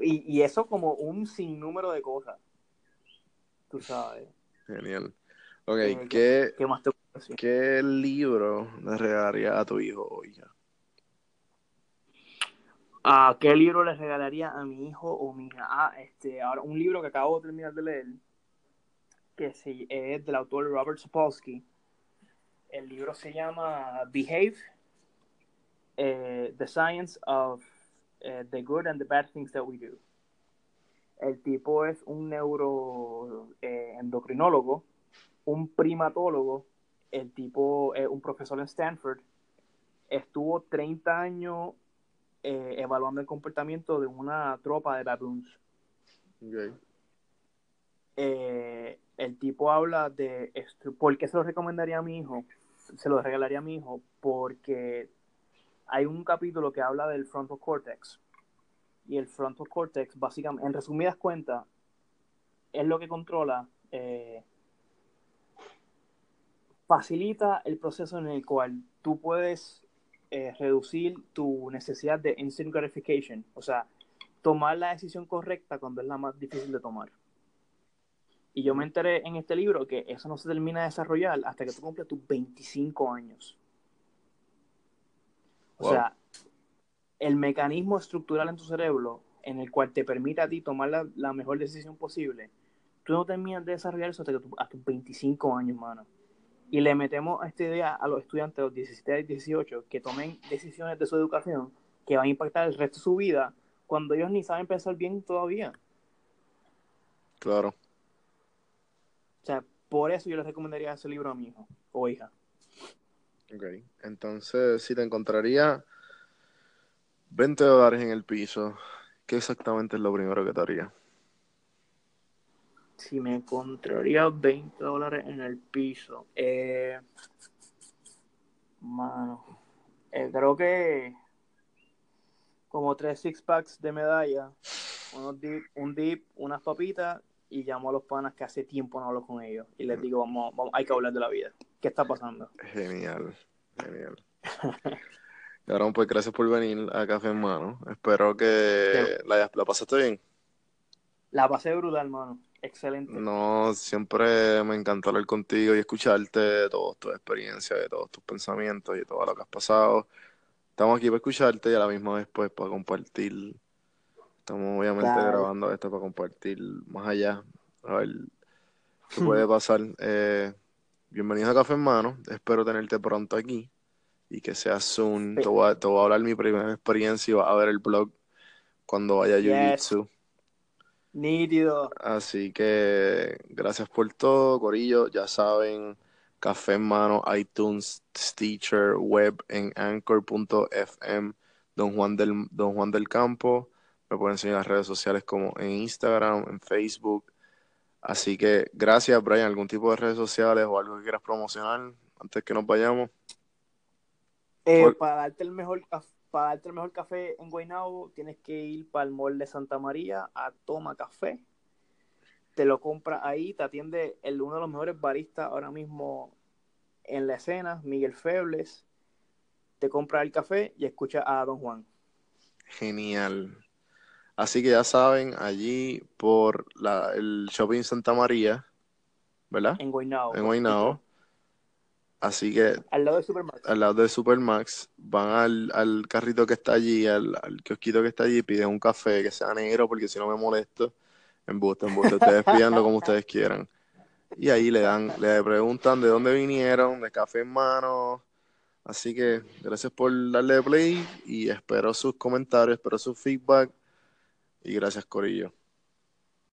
y, y eso como un sinnúmero de cosas. Tú sabes. Genial. Ok, eh, ¿qué, ¿qué, más te ¿qué libro le regalaría a tu hijo hoy? ¿A qué libro le regalaría a mi hijo o mi hija? Ah, este, ahora un libro que acabo de terminar de leer, que es del autor Robert Sapolsky. El libro se llama Behave, eh, The Science of eh, the Good and the Bad Things That We Do. El tipo es un neuroendocrinólogo, eh, un primatólogo, el tipo es un profesor en Stanford, estuvo 30 años eh, evaluando el comportamiento de una tropa de baboons. Eh, el tipo habla de ¿por qué se lo recomendaría a mi hijo? Se lo regalaría a mi hijo porque hay un capítulo que habla del frontal cortex. Y el frontal cortex, básicamente, en resumidas cuentas, es lo que controla, eh, facilita el proceso en el cual tú puedes eh, reducir tu necesidad de instant gratification, o sea, tomar la decisión correcta cuando es la más difícil de tomar. Y yo me enteré en este libro que eso no se termina de desarrollar hasta que tú cumples tus 25 años. O sea, el mecanismo estructural en tu cerebro en el cual te permite a ti tomar la, mejor decisión posible, tú no terminas de desarrollar eso hasta, que tú, hasta tus 25 años, mano y le metemos esta idea a los estudiantes de los 17 y 18 que tomen decisiones de su educación que van a impactar el resto de su vida cuando ellos ni saben pensar bien todavía. Claro. O sea, por eso yo les recomendaría ese libro a mi hijo o hija. Ok, entonces si te encontraría 20 dólares en el piso, ¿qué exactamente es lo primero que te haría? si me encontraría 20 dólares en el piso, eh, mano, eh, creo que como tres six packs de medalla, un dip, unas papitas y llamo a los panas que hace tiempo no hablo con ellos y les digo, vamos, hay que hablar de la vida. ¿Qué está pasando? Genial, genial. Cabrón, pues gracias por venir a Café en Mano. Espero que la, la pasaste bien. La pasé brutal, hermano. Excelente. No, siempre me encantó hablar contigo y escucharte de todas tus experiencias, de todos tus pensamientos y de todo lo que has pasado. Estamos aquí para escucharte y a la misma vez pues para compartir. Estamos obviamente grabando esto para compartir más allá. A ver qué puede pasar. Eh, bienvenido a Café en Mano. Espero tenerte pronto aquí y que sea soon. Te, voy a, hablar mi primera experiencia y vas a ver el blog cuando vaya a Jiu-Jitsu. Nítido. Así que gracias por todo, Corillo. Ya saben, café en mano, iTunes, Stitcher, web en anchor.fm, Don Juan del Don Juan del Campo. Me pueden seguir en las redes sociales como en Instagram, en Facebook. Así que gracias, Brian. ¿Algún tipo de redes sociales o algo que quieras promocionar antes que nos vayamos? Eh, para darte el mejor para darte el mejor café en Guaynabo, tienes que ir para el mall de Santa María a Toma Café. Te lo compras ahí, te atiende el, uno de los mejores baristas ahora mismo en la escena, Miguel Febles. Te compra el café y escucha a Don Juan. Genial. Así que ya saben, allí por la, el Shopping Santa María, ¿verdad? En Guaynabo. En Guaynabo. Así que. Al lado de Supermax. Al lado de Supermax. Van al, al carrito que está allí, al, al, kiosquito que está allí, piden un café que sea negro porque si no me molesto. Embuste, embuste. Ustedes pídanlo como ustedes quieran. Y ahí le dan, le preguntan de dónde vinieron, de café en mano. Así que gracias por darle play y espero sus comentarios, espero su feedback. Y gracias, Corillo.